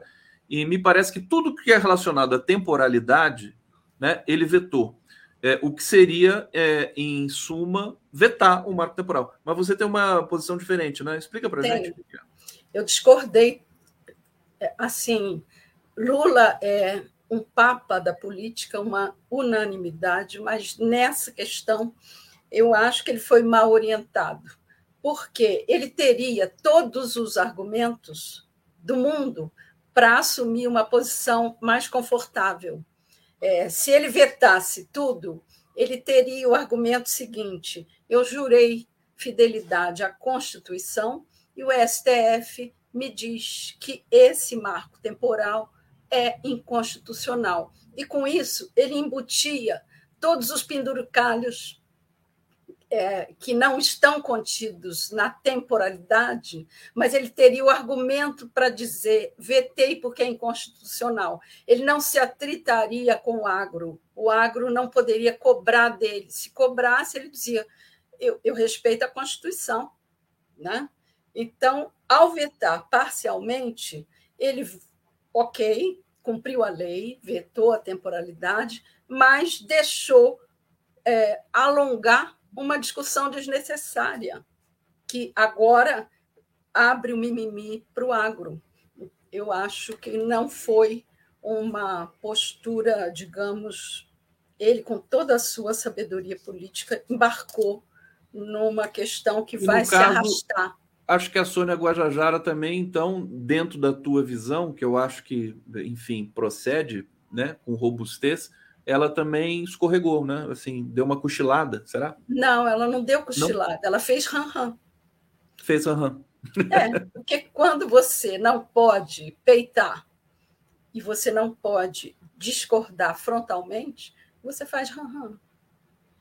E me parece que tudo que é relacionado à temporalidade, né, ele vetou. É, o que seria, é, em suma, vetar o marco temporal. Mas você tem uma posição diferente, né? Explica para gente. Eu discordei. É, assim, Lula é um papa da política, uma unanimidade, mas nessa questão eu acho que ele foi mal orientado, porque ele teria todos os argumentos do mundo para assumir uma posição mais confortável. É, se ele vetasse tudo, ele teria o argumento seguinte: eu jurei fidelidade à Constituição e o STF me diz que esse marco temporal é inconstitucional. E com isso, ele embutia todos os penduricalhos é, que não estão contidos na temporalidade, mas ele teria o argumento para dizer vetei porque é inconstitucional. Ele não se atritaria com o agro, o agro não poderia cobrar dele. Se cobrasse, ele dizia: eu, eu respeito a Constituição. Né? Então, ao vetar parcialmente, ele, ok, cumpriu a lei, vetou a temporalidade, mas deixou é, alongar uma discussão desnecessária, que agora abre o mimimi para o agro. Eu acho que não foi uma postura, digamos, ele, com toda a sua sabedoria política, embarcou numa questão que vai se caso, arrastar. Acho que a Sônia Guajajara também, então, dentro da tua visão, que eu acho que, enfim, procede né, com robustez, ela também escorregou, né? Assim, deu uma cochilada, será? Não, ela não deu cochilada, não? ela fez ram-ram. Fez ram-ram. É, porque quando você não pode peitar e você não pode discordar frontalmente, você faz ram-ram.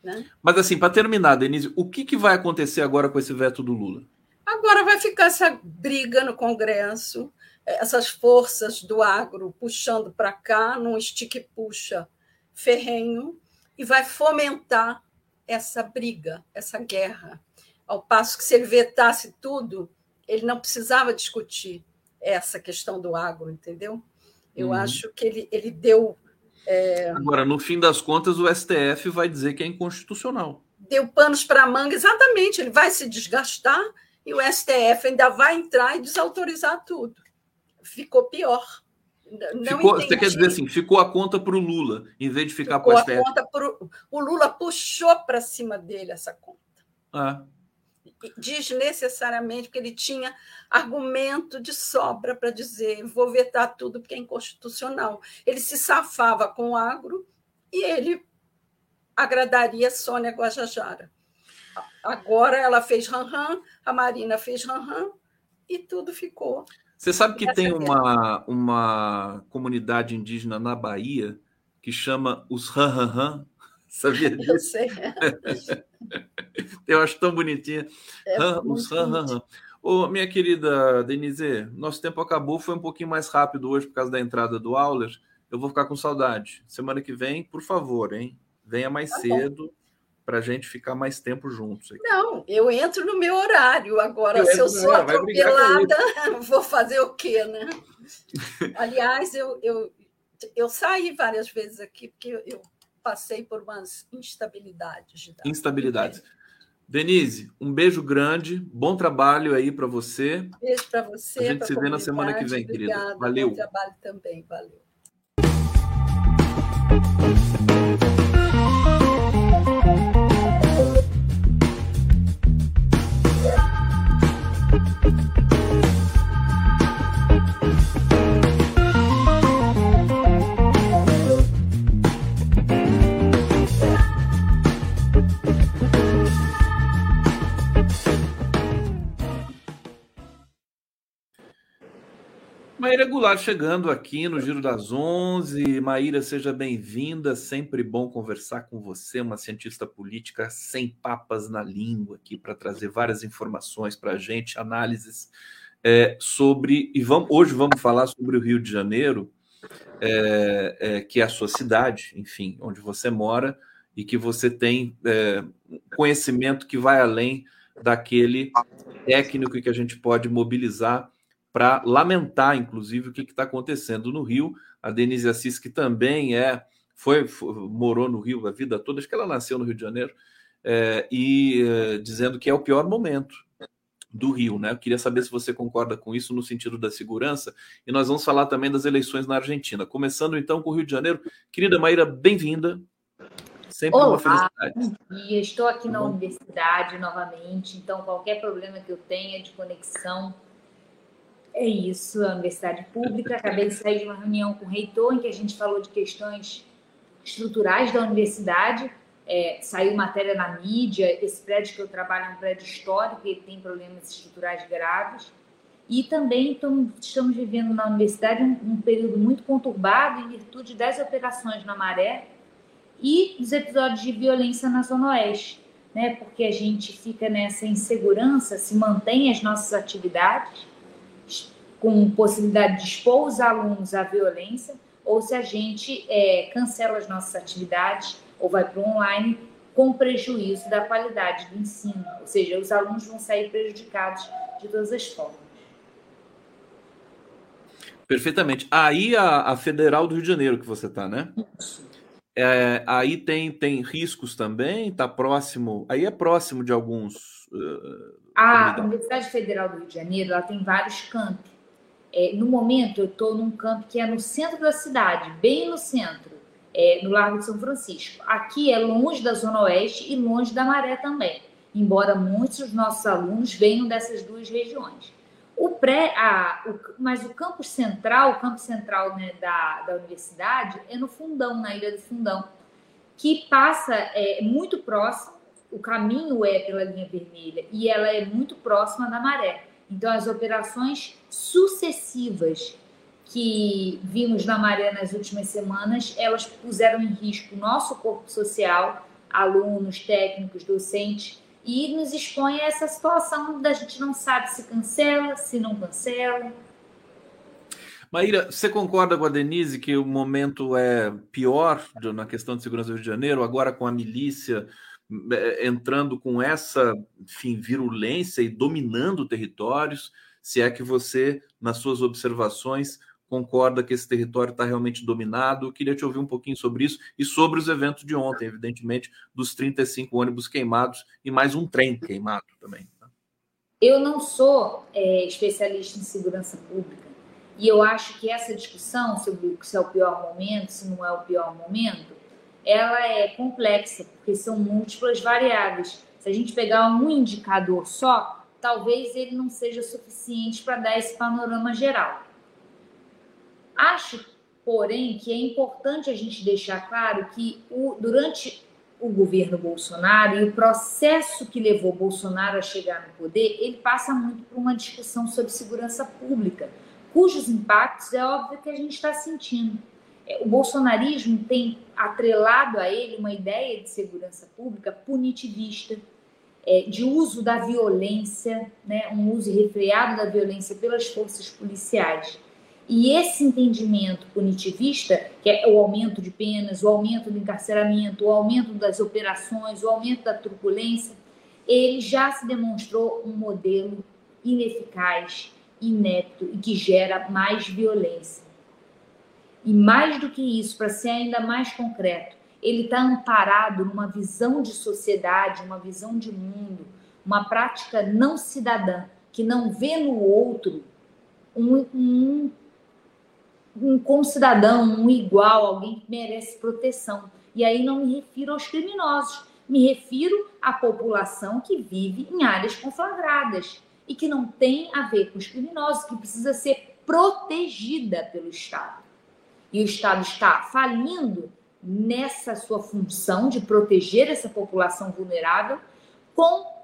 Né? Mas assim, para terminar, Denise, o que, que vai acontecer agora com esse veto do Lula? Agora vai ficar essa briga no Congresso, essas forças do agro puxando para cá, num estique-puxa ferrenho e vai fomentar essa briga, essa guerra. Ao passo que, se ele vetasse tudo, ele não precisava discutir essa questão do agro, entendeu? Eu uhum. acho que ele, ele deu. É... Agora, no fim das contas, o STF vai dizer que é inconstitucional. Deu panos para a manga, exatamente. Ele vai se desgastar e o STF ainda vai entrar e desautorizar tudo. Ficou pior. Ficou, você quer dizer assim, ficou a conta para o Lula, em vez de ficar para o STF? Pro, o Lula puxou para cima dele essa conta. Ah. Desnecessariamente, porque ele tinha argumento de sobra para dizer vou vetar tudo porque é inconstitucional. Ele se safava com o agro e ele agradaria Sônia Guajajara. Agora ela fez ram-ram, a Marina fez ram-ram e tudo ficou você sabe que tem uma, uma comunidade indígena na Bahia que chama os Han Sabia disso? Eu sei. Eu acho tão bonitinha. É Han, os Han Ô, minha querida Denise, nosso tempo acabou, foi um pouquinho mais rápido hoje por causa da entrada do Auler. Eu vou ficar com saudade. Semana que vem, por favor, hein? Venha mais tá cedo. Bom para a gente ficar mais tempo juntos. Aqui. Não, eu entro no meu horário. Agora, eu se eu sou atropelada, vou fazer o quê, né? Aliás, eu, eu, eu saí várias vezes aqui porque eu passei por umas instabilidades. Instabilidades. Denise, um beijo grande, bom trabalho aí para você. Beijo para você. A gente se vê na semana que vem, Obrigada, querida. Valeu. Bom trabalho também, valeu. Maíra Goulart chegando aqui no Giro das Onze. Maíra, seja bem-vinda. Sempre bom conversar com você, uma cientista política sem papas na língua aqui para trazer várias informações para a gente, análises é, sobre. E vamos, hoje vamos falar sobre o Rio de Janeiro, é, é, que é a sua cidade, enfim, onde você mora e que você tem é, conhecimento que vai além daquele técnico que a gente pode mobilizar para lamentar, inclusive, o que está acontecendo no Rio. A Denise Assis, que também é, foi, foi, morou no Rio a vida toda, acho que ela nasceu no Rio de Janeiro, é, e é, dizendo que é o pior momento do Rio, né? Eu queria saber se você concorda com isso no sentido da segurança. E nós vamos falar também das eleições na Argentina. Começando então com o Rio de Janeiro. Querida Maíra, bem-vinda. Sempre Olá, uma felicidade. Bom dia. Estou aqui na universidade novamente, então qualquer problema que eu tenha de conexão é isso, a universidade pública. Acabei de sair de uma reunião com o reitor em que a gente falou de questões estruturais da universidade. É, saiu matéria na mídia. Esse prédio que eu trabalho é um prédio histórico e tem problemas estruturais graves. E também estamos vivendo na universidade um, um período muito conturbado em virtude das operações na maré e dos episódios de violência na Zona Oeste, né? Porque a gente fica nessa insegurança, se mantém as nossas atividades com possibilidade de expor os alunos à violência, ou se a gente é, cancela as nossas atividades ou vai para o online com prejuízo da qualidade do ensino, ou seja, os alunos vão sair prejudicados de todas as formas. Perfeitamente. Aí a, a Federal do Rio de Janeiro que você está, né? É, aí tem, tem riscos também, está próximo, aí é próximo de alguns. Uh, a Universidade Federal do Rio de Janeiro ela tem vários campi. É, no momento, eu estou num campo que é no centro da cidade, bem no centro, é, no Largo de São Francisco. Aqui é longe da Zona Oeste e longe da Maré também, embora muitos dos nossos alunos venham dessas duas regiões. O pré, a, o, mas o campus central, o campus central né, da, da universidade, é no Fundão, na Ilha do Fundão, que passa é, muito próximo, o caminho é pela linha vermelha e ela é muito próxima da maré. Então, as operações sucessivas que vimos na maré nas últimas semanas, elas puseram em risco nosso corpo social, alunos, técnicos, docentes, e nos expõe a essa situação da gente não sabe se cancela, se não cancela. Maíra, você concorda com a Denise que o momento é pior na questão de segurança do Rio de Janeiro, agora com a milícia entrando com essa enfim, virulência e dominando territórios? Se é que você, nas suas observações, concorda que esse território está realmente dominado. Eu queria te ouvir um pouquinho sobre isso e sobre os eventos de ontem, evidentemente, dos 35 ônibus queimados e mais um trem queimado também. Tá? Eu não sou é, especialista em segurança pública e eu acho que essa discussão sobre se é o pior momento, se não é o pior momento, ela é complexa, porque são múltiplas variáveis. Se a gente pegar um indicador só, talvez ele não seja suficiente para dar esse panorama geral. Acho, porém, que é importante a gente deixar claro que o, durante o governo Bolsonaro e o processo que levou Bolsonaro a chegar no poder, ele passa muito por uma discussão sobre segurança pública, cujos impactos é óbvio que a gente está sentindo. O bolsonarismo tem atrelado a ele uma ideia de segurança pública punitivista, é, de uso da violência, né, um uso refreado da violência pelas forças policiais. E esse entendimento punitivista, que é o aumento de penas, o aumento do encarceramento, o aumento das operações, o aumento da turbulência, ele já se demonstrou um modelo ineficaz, inepto e que gera mais violência. E mais do que isso, para ser ainda mais concreto, ele está amparado numa visão de sociedade, uma visão de mundo, uma prática não cidadã, que não vê no outro um, um um um igual, alguém que merece proteção. E aí não me refiro aos criminosos, me refiro à população que vive em áreas conflagradas e que não tem a ver com os criminosos, que precisa ser protegida pelo Estado. E o Estado está falindo nessa sua função de proteger essa população vulnerável com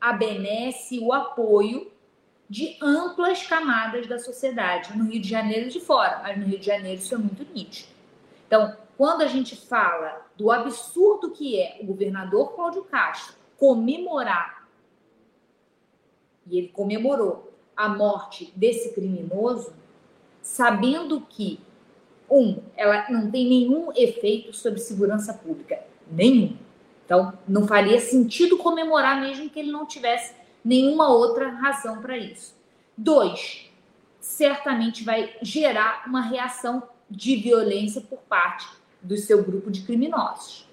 a benesse, o apoio de amplas camadas da sociedade, no Rio de Janeiro e de fora, mas no Rio de Janeiro isso é muito nítido. Então, quando a gente fala do absurdo que é o governador Cláudio Castro comemorar, e ele comemorou a morte desse criminoso, sabendo que, um, ela não tem nenhum efeito sobre segurança pública, nenhum. Então, não faria sentido comemorar mesmo que ele não tivesse nenhuma outra razão para isso. Dois, certamente vai gerar uma reação de violência por parte do seu grupo de criminosos.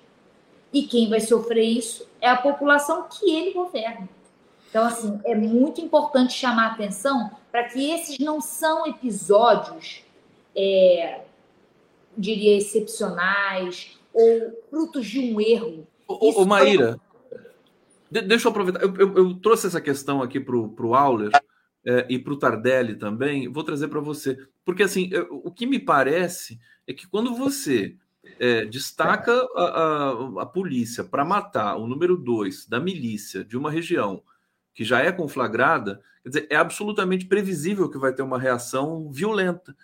E quem vai sofrer isso é a população que ele governa. Então, assim, é muito importante chamar atenção para que esses não são episódios, é, diria, excepcionais ou frutos de um erro. Ô, ô Maíra, de, deixa eu aproveitar. Eu, eu, eu, trouxe essa questão aqui para o Auler é, e para o Tardelli também. Vou trazer para você. Porque, assim, eu, o que me parece é que quando você é, destaca a, a, a polícia para matar o número dois da milícia de uma região que já é conflagrada, quer dizer, é absolutamente previsível que vai ter uma reação violenta.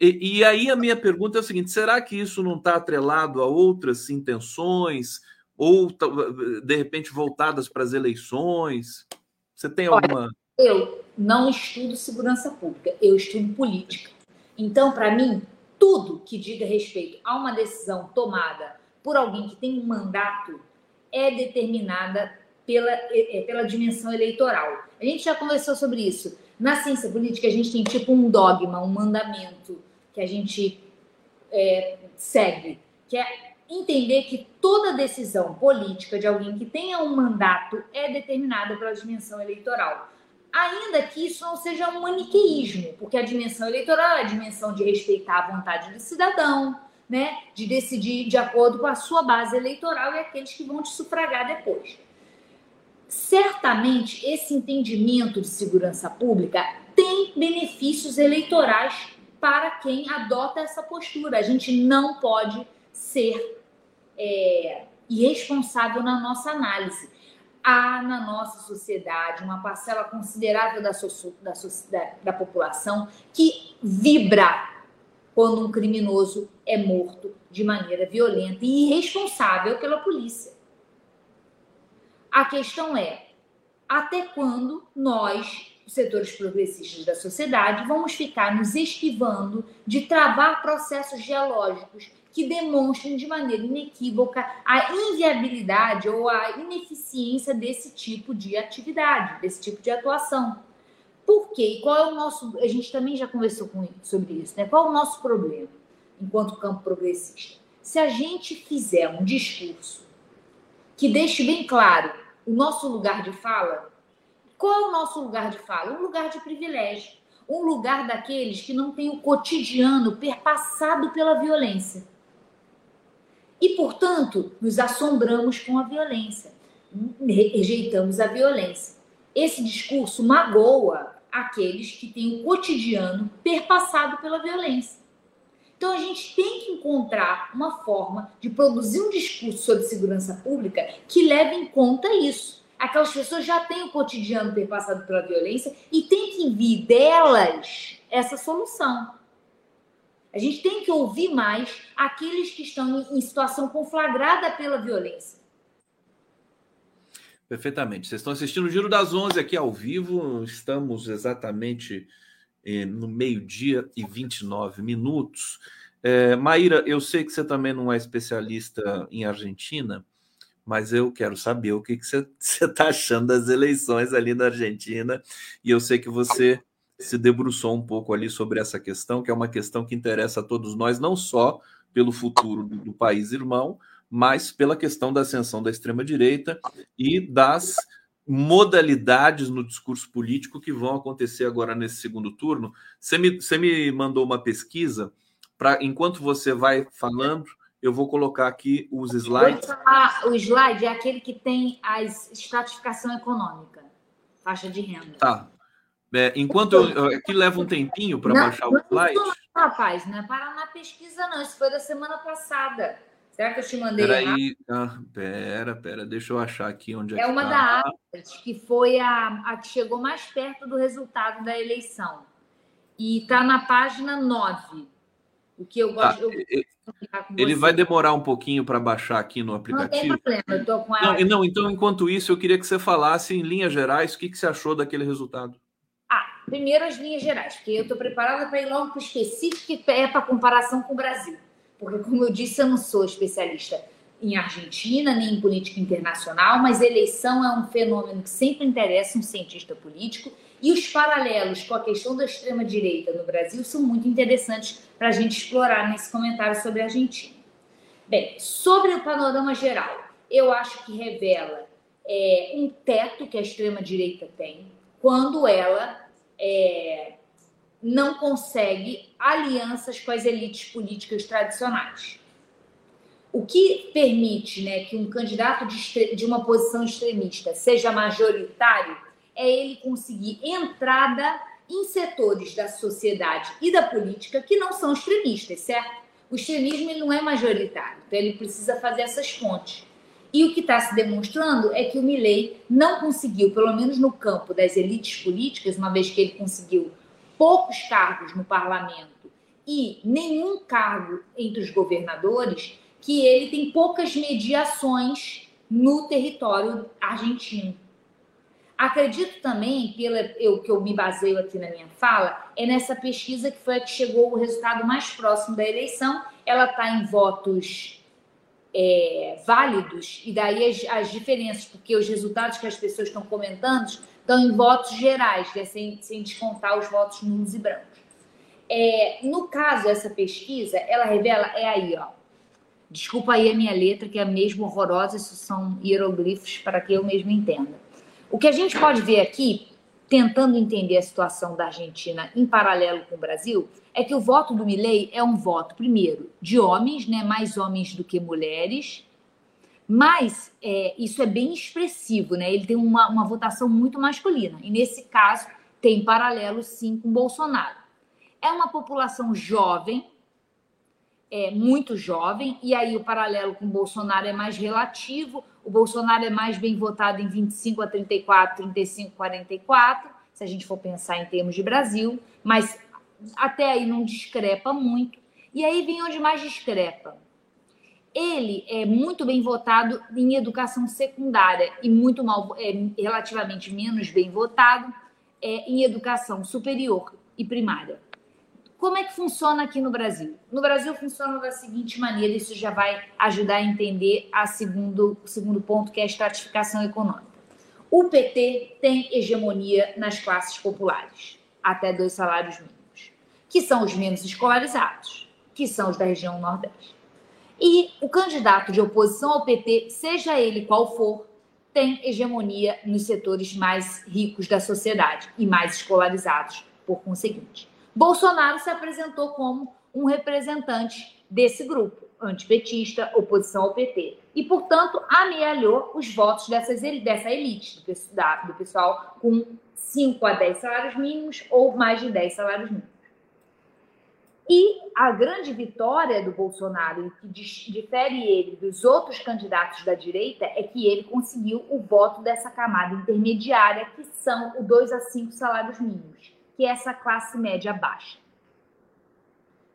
E, e aí a minha pergunta é o seguinte: será que isso não está atrelado a outras intenções? ou de repente voltadas para as eleições? Você tem alguma. Olha, eu não estudo segurança pública, eu estudo política. Então, para mim, tudo que diga respeito a uma decisão tomada por alguém que tem um mandato é determinada pela, é, pela dimensão eleitoral. A gente já conversou sobre isso. Na ciência política, a gente tem tipo um dogma, um mandamento que a gente é, segue, que é entender que toda decisão política de alguém que tenha um mandato é determinada pela dimensão eleitoral. Ainda que isso não seja um maniqueísmo, porque a dimensão eleitoral é a dimensão de respeitar a vontade do cidadão, né, de decidir de acordo com a sua base eleitoral e aqueles que vão te sufragar depois. Certamente, esse entendimento de segurança pública tem benefícios eleitorais para quem adota essa postura. A gente não pode ser é, irresponsável na nossa análise. Há na nossa sociedade uma parcela considerável da, so, da, da, da população que vibra quando um criminoso é morto de maneira violenta e irresponsável pela polícia. A questão é até quando nós, setores progressistas da sociedade, vamos ficar nos esquivando de travar processos geológicos que demonstrem de maneira inequívoca a inviabilidade ou a ineficiência desse tipo de atividade, desse tipo de atuação. Por quê? E qual é o nosso. A gente também já conversou com, sobre isso, né? Qual é o nosso problema enquanto campo progressista? Se a gente fizer um discurso que deixe bem claro o nosso lugar de fala, qual é o nosso lugar de fala? Um lugar de privilégio. Um lugar daqueles que não têm o cotidiano perpassado pela violência e, portanto, nos assombramos com a violência, rejeitamos a violência. Esse discurso magoa aqueles que têm o cotidiano perpassado pela violência. Então, a gente tem que encontrar uma forma de produzir um discurso sobre segurança pública que leve em conta isso. Aquelas pessoas já têm o cotidiano perpassado pela violência e tem que vir delas essa solução. A gente tem que ouvir mais aqueles que estão em situação conflagrada pela violência. Perfeitamente. Vocês estão assistindo o Giro das Onze aqui ao vivo. Estamos exatamente eh, no meio-dia e 29 minutos. É, Maíra, eu sei que você também não é especialista em Argentina, mas eu quero saber o que, você está achando das eleições ali na Argentina. E eu sei que você se debruçou um pouco ali sobre essa questão, que é uma questão que interessa a todos nós, não só pelo futuro do, do país irmão, mas pela questão da ascensão da extrema-direita e das modalidades no discurso político que vão acontecer agora nesse segundo turno. Você me, você me mandou uma pesquisa para, enquanto você vai falando, eu vou colocar aqui os slides. Ah, o slide é aquele que tem a estratificação econômica, faixa de renda. Tá, é, enquanto eu, aqui leva um tempinho para baixar o slide. Não, rapaz, não é parar na pesquisa, não. Isso foi da semana passada. Será que eu te mandei? Peraí, ah, pera, pera, deixa eu achar aqui onde é, é uma tá. da que foi a, a que chegou mais perto do resultado da eleição. E está na página 9. O que eu Tá, gosto. eu- e- com Ele vai demorar um pouquinho para baixar aqui no Não tem aplicativo. problema, eu estou com Não, ela. e não, então, enquanto isso, eu queria que você falasse em linhas gerais o que, que você achou daquele resultado. Ah, primeiro as linhas gerais, porque eu estou preparada para ir logo para o específico, que é para comparação com o Brasil. Porque, como eu disse, eu não sou especialista em Argentina, nem em política internacional, mas eleição é um fenômeno que sempre interessa um cientista político, e os paralelos com a questão da extrema-direita no Brasil são muito interessantes para a gente explorar nesse comentário sobre a Argentina. Bem, sobre o panorama geral, eu acho que revela é, um teto que a extrema-direita tem quando ela é, não consegue alianças com as elites políticas tradicionais. O que permite né, que um candidato de, de uma posição extremista seja majoritário é ele conseguir entrada em setores da sociedade e da política que não são extremistas, certo? O extremismo ele não é majoritário, então ele precisa fazer essas pontes. E o que está se demonstrando é que o Milley não conseguiu, pelo menos no campo das elites políticas, uma vez que ele conseguiu poucos cargos no parlamento e nenhum cargo entre os governadores, que ele tem poucas mediações no território argentino. Acredito também, pela eu, que eu me baseio aqui na minha fala, é nessa pesquisa que foi a que chegou o resultado mais próximo da eleição. Ela está em votos é, válidos, e daí as, as diferenças, porque os resultados que as pessoas estão comentando estão em votos gerais, né, sem, sem descontar os votos nulos e brancos. É, no caso, essa pesquisa, ela revela, é aí, ó. Desculpa aí a minha letra, que é mesmo horrorosa, isso são hieroglifos para que eu mesmo entenda. O que a gente pode ver aqui, tentando entender a situação da Argentina em paralelo com o Brasil, é que o voto do Milei é um voto, primeiro, de homens, né, mais homens do que mulheres, mas é, isso é bem expressivo, né? Ele tem uma, uma votação muito masculina. E nesse caso, tem paralelo sim com Bolsonaro. É uma população jovem, é muito jovem, e aí o paralelo com Bolsonaro é mais relativo. O Bolsonaro é mais bem votado em 25 a 34, 35 a 44, se a gente for pensar em termos de Brasil, mas até aí não discrepa muito. E aí vem onde mais discrepa. Ele é muito bem votado em educação secundária e muito mal, é, relativamente menos bem votado é, em educação superior e primária. Como é que funciona aqui no Brasil? No Brasil funciona da seguinte maneira, isso já vai ajudar a entender a segundo, o segundo ponto, que é a estratificação econômica. O PT tem hegemonia nas classes populares, até dois salários mínimos, que são os menos escolarizados, que são os da região Nordeste. E o candidato de oposição ao PT, seja ele qual for, tem hegemonia nos setores mais ricos da sociedade e mais escolarizados, por conseguinte. Bolsonaro se apresentou como um representante desse grupo, antipetista, oposição ao PT. E, portanto, amealhou os votos dessas, dessa elite, do, da, do pessoal com 5 a 10 salários mínimos ou mais de 10 salários mínimos. E a grande vitória do Bolsonaro, que difere ele dos outros candidatos da direita, é que ele conseguiu o voto dessa camada intermediária, que são o 2 a 5 salários mínimos, que é essa classe média baixa.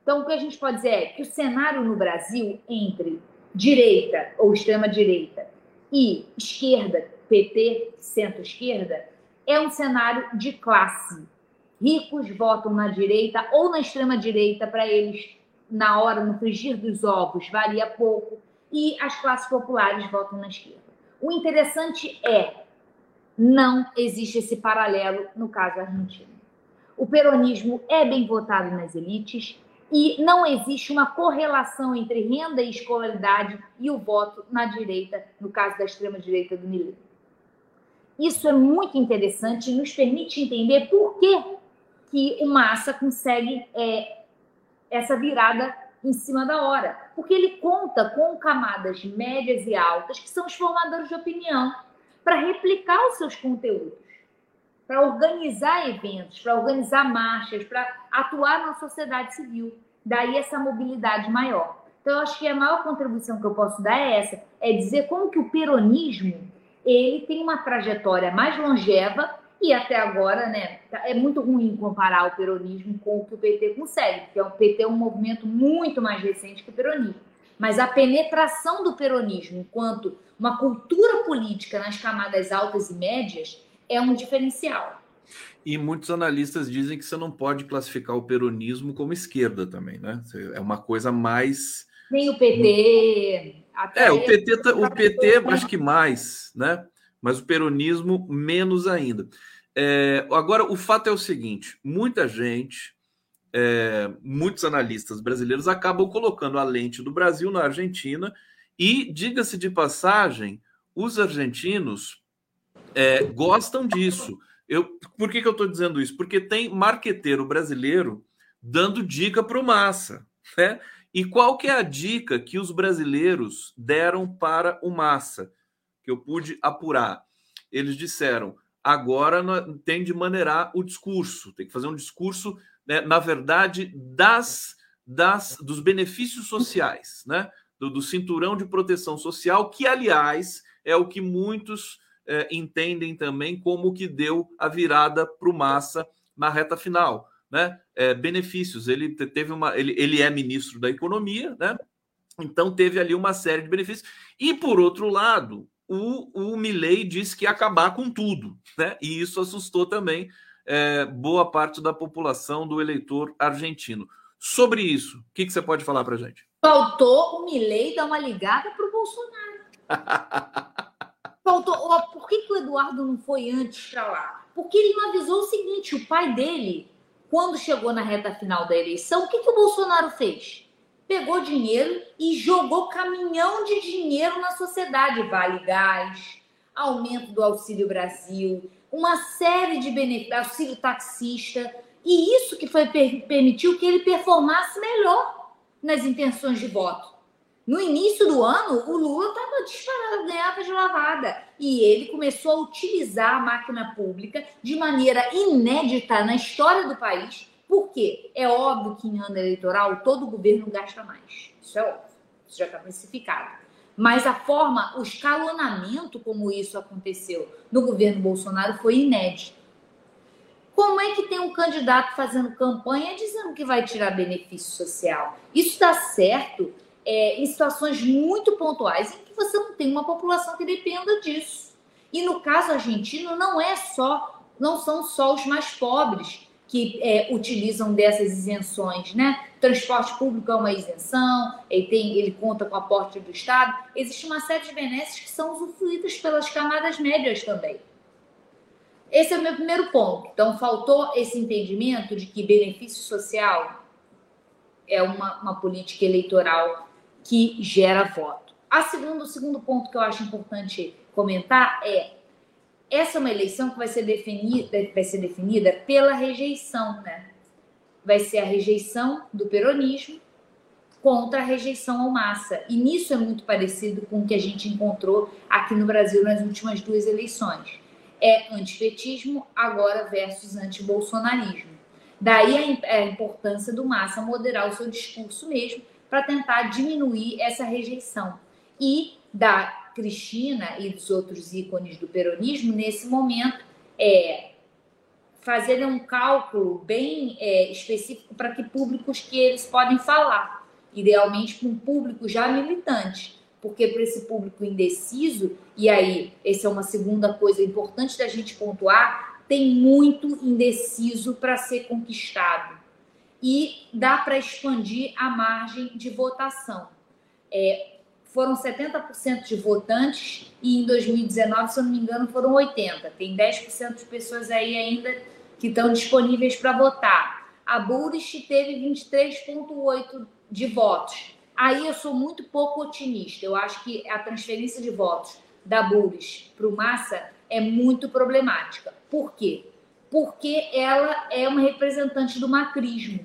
Então, o que a gente pode dizer é que o cenário no Brasil entre direita ou extrema-direita e esquerda, PT, centro-esquerda, é um cenário de classe ricos votam na direita ou na extrema direita para eles na hora no frigir dos ovos varia pouco e as classes populares votam na esquerda. O interessante é não existe esse paralelo no caso argentino. O peronismo é bem votado nas elites e não existe uma correlação entre renda e escolaridade e o voto na direita, no caso da extrema direita do Milei. Isso é muito interessante e nos permite entender por que que o Massa consegue é, essa virada em cima da hora. Porque ele conta com camadas médias e altas, que são os formadores de opinião, para replicar os seus conteúdos, para organizar eventos, para organizar marchas, para atuar na sociedade civil. Daí essa mobilidade maior. Então, eu acho que a maior contribuição que eu posso dar é essa, é dizer como que o peronismo ele tem uma trajetória mais longeva e até agora, né, tá- é muito ruim comparar o peronismo com o que o PT consegue, porque o PT é um movimento muito mais recente que o peronismo. Mas a penetração do peronismo enquanto uma cultura política nas camadas altas e médias é um diferencial. E muitos analistas dizem que você não pode classificar o peronismo como esquerda também, né? É uma coisa mais. Nem o PT. até É, o PT, tá- o PT acho que mais, né? Mas o peronismo menos ainda. É, agora, o fato é o seguinte: muita gente, é, muitos analistas brasileiros acabam colocando a lente do Brasil na Argentina, e, diga-se de passagem, os argentinos é, gostam disso. Eu, por que, que eu estou dizendo isso? Porque tem marqueteiro brasileiro dando dica para o Massa. Né? E qual que é a dica que os brasileiros deram para o Massa? Que eu pude apurar. Eles disseram: agora tem de maneirar o discurso, tem que fazer um discurso, né, na verdade, das, das dos benefícios sociais, né? do, do cinturão de proteção social, que, aliás, é o que muitos eh, entendem também como que deu a virada para o Massa na reta final. Né? Eh, benefícios, ele te- teve uma. Ele, ele é ministro da economia, né? Então teve ali uma série de benefícios. E por outro lado, o, o Milley disse que ia acabar com tudo, né? E isso assustou também eh, boa parte da população do eleitor argentino. Sobre isso, o que, que você pode falar para gente? Faltou o Milley dar uma ligada para o Bolsonaro. Faltou. ó, Por que, que o Eduardo não foi antes para lá? Porque ele não avisou o seguinte: o pai dele, quando chegou na reta final da eleição, o que, que o Bolsonaro fez? Pegou dinheiro e jogou caminhão de dinheiro na sociedade. Vale gás, aumento do Auxílio Brasil, uma série de benefícios, auxílio taxista. E isso que foi per- permitiu que ele performasse melhor nas intenções de voto. No início do ano, o Lula estava disparado, ganhava de lavada. E ele começou a utilizar a máquina pública de maneira inédita na história do país. Por quê? É óbvio que em ano eleitoral todo governo gasta mais. Isso é óbvio. Isso já está precificado. Mas a forma, o escalonamento como isso aconteceu no governo Bolsonaro foi inédito. Como é que tem um candidato fazendo campanha dizendo que vai tirar benefício social? Isso dá certo é, em situações muito pontuais em que você não tem uma população que dependa disso. E no caso argentino, não é só, não são só os mais pobres que é, utilizam dessas isenções, né? Transporte público é uma isenção, ele, tem, ele conta com aporte do Estado. Existe uma série de benesses que são usufruídas pelas camadas médias também. Esse é o meu primeiro ponto. Então, faltou esse entendimento de que benefício social é uma, uma política eleitoral que gera voto. A segundo, o segundo ponto que eu acho importante comentar é essa é uma eleição que vai ser definida, vai ser definida pela rejeição, né? Vai ser a rejeição do peronismo contra a rejeição ao massa. E nisso é muito parecido com o que a gente encontrou aqui no Brasil nas últimas duas eleições. É antipetismo agora versus antibolsonarismo. Daí a importância do massa moderar o seu discurso mesmo para tentar diminuir essa rejeição. E da Cristina e dos outros ícones do peronismo, nesse momento, é fazer um cálculo bem é, específico para que públicos que eles podem falar. Idealmente para um público já militante. Porque para esse público indeciso, e aí, essa é uma segunda coisa importante da gente pontuar, tem muito indeciso para ser conquistado. E dá para expandir a margem de votação. É, foram 70% de votantes e em 2019, se eu não me engano, foram 80%. Tem 10% de pessoas aí ainda que estão disponíveis para votar. A Burist teve 23,8% de votos. Aí eu sou muito pouco otimista. Eu acho que a transferência de votos da Burist para o Massa é muito problemática. Por quê? Porque ela é uma representante do macrismo,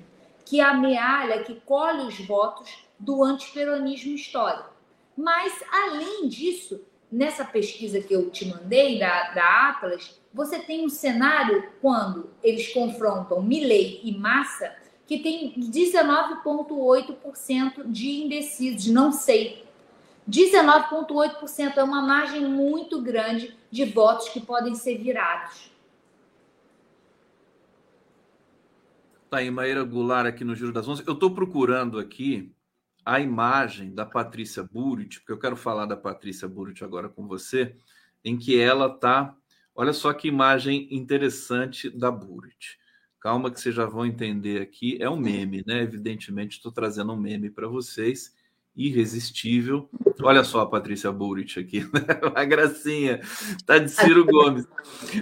que amealha, que colhe os votos do antiperonismo histórico. Mas, além disso, nessa pesquisa que eu te mandei, da, da Atlas, você tem um cenário quando eles confrontam Milley e Massa, que tem 19,8% de indecisos, de não sei. 19,8% é uma margem muito grande de votos que podem ser virados. Tá aí, Maíra Goulart aqui no Giro das Onze. Eu estou procurando aqui a imagem da Patrícia Burit, porque eu quero falar da Patrícia Burit agora com você, em que ela está. Olha só que imagem interessante da Burit. Calma que vocês já vão entender aqui. É um meme, né? Evidentemente, estou trazendo um meme para vocês irresistível. Olha só a Patrícia Burrich aqui, né? a gracinha, tá de Ciro Gomes.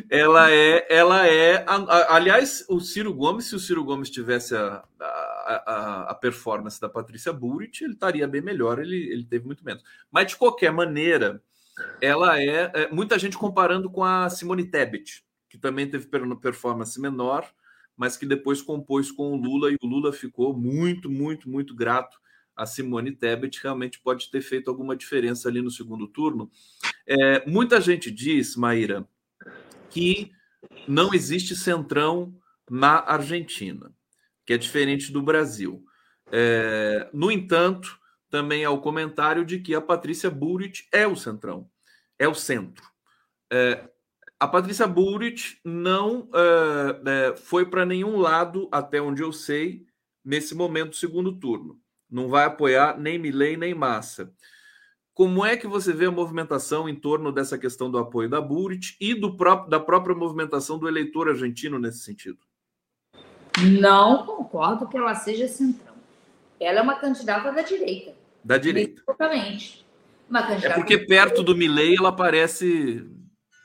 Ela é, ela é, aliás, o Ciro Gomes, se o Ciro Gomes tivesse a, a, a performance da Patrícia Burrich, ele estaria bem melhor, ele, ele teve muito menos. Mas de qualquer maneira, ela é, é muita gente comparando com a Simone Tebet, que também teve performance menor, mas que depois compôs com o Lula e o Lula ficou muito, muito, muito grato a Simone Tebet realmente pode ter feito alguma diferença ali no segundo turno. É, muita gente diz, Maíra, que não existe centrão na Argentina, que é diferente do Brasil. É, no entanto, também há o comentário de que a Patrícia Burit é o centrão, é o centro. É, a Patrícia Burit não é, é, foi para nenhum lado, até onde eu sei, nesse momento do segundo turno não vai apoiar nem Milley nem Massa. Como é que você vê a movimentação em torno dessa questão do apoio da Burit e do próprio, da própria movimentação do eleitor argentino nesse sentido? Não concordo que ela seja centrão. Ela é uma candidata da direita. Da direita. Exatamente. Uma candidata é porque perto do Milley ela parece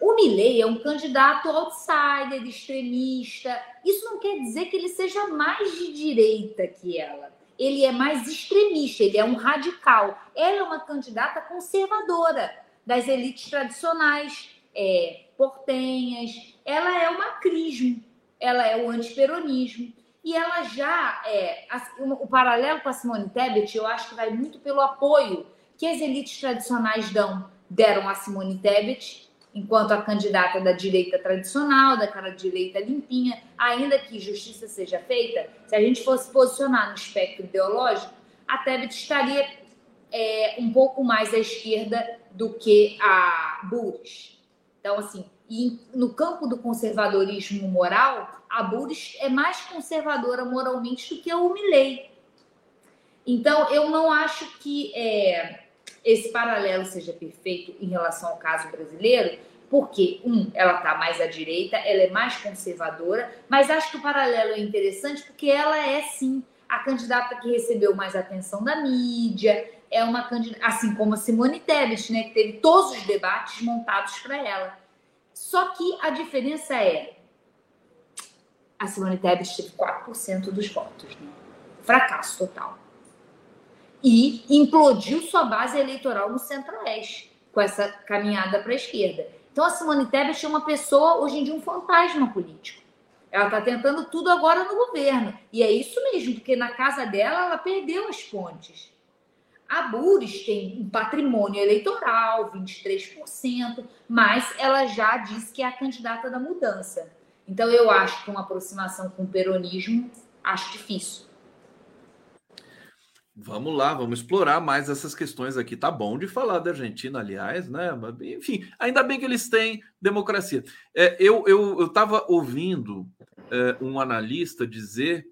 o Milley é um candidato outsider, extremista. Isso não quer dizer que ele seja mais de direita que ela ele é mais extremista, ele é um radical. Ela é uma candidata conservadora das elites tradicionais, é, portenhas. Ela é o macrismo, ela é o antiperonismo. E ela já é. O paralelo com a Simone Tebet, eu acho que vai muito pelo apoio que as elites tradicionais dão, deram a Simone Tebet enquanto a candidata da direita tradicional, daquela direita limpinha, ainda que justiça seja feita, se a gente fosse posicionar no espectro ideológico, a Tebet estaria é, um pouco mais à esquerda do que a Buris. Então, assim, e no campo do conservadorismo moral, a Buris é mais conservadora moralmente do que o Milley. Então, eu não acho que é, esse paralelo seja perfeito em relação ao caso brasileiro, porque, um, ela está mais à direita, ela é mais conservadora, mas acho que o paralelo é interessante porque ela é, sim, a candidata que recebeu mais atenção da mídia, é uma candidata, assim como a Simone Tebet, né, que teve todos os debates montados para ela. Só que a diferença é, a Simone Tebet teve 4% dos votos, né? fracasso total e implodiu sua base eleitoral no Centro-Oeste, com essa caminhada para a esquerda. Então, a Simone Tebet é uma pessoa, hoje em dia, um fantasma político. Ela está tentando tudo agora no governo. E é isso mesmo, porque na casa dela ela perdeu as pontes. A Bures tem um patrimônio eleitoral, 23%, mas ela já disse que é a candidata da mudança. Então, eu acho que uma aproximação com o peronismo, acho difícil. Vamos lá, vamos explorar mais essas questões aqui. Tá bom de falar da Argentina, aliás, né? Enfim, ainda bem que eles têm democracia. É, eu estava eu, eu ouvindo é, um analista dizer,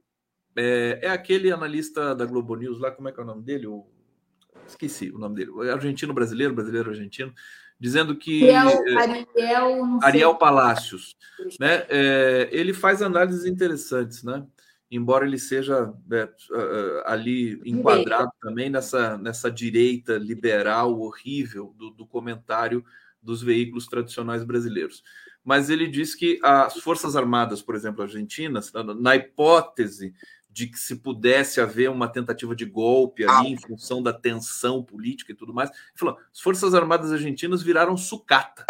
é, é, aquele analista da Globo News lá, como é que é o nome dele? O, esqueci o nome dele. Argentino brasileiro, brasileiro argentino, dizendo que Ariel, Ariel, Ariel Palácios, né? É, ele faz análises interessantes, né? Embora ele seja né, ali enquadrado também nessa, nessa direita liberal horrível do, do, comentário dos veículos tradicionais brasileiros. Mas ele diz que as Forças Armadas, por exemplo, argentinas, na hipótese de que se pudesse haver uma tentativa de golpe ali em função da tensão política e tudo mais, ele falou: as Forças Armadas argentinas viraram sucata.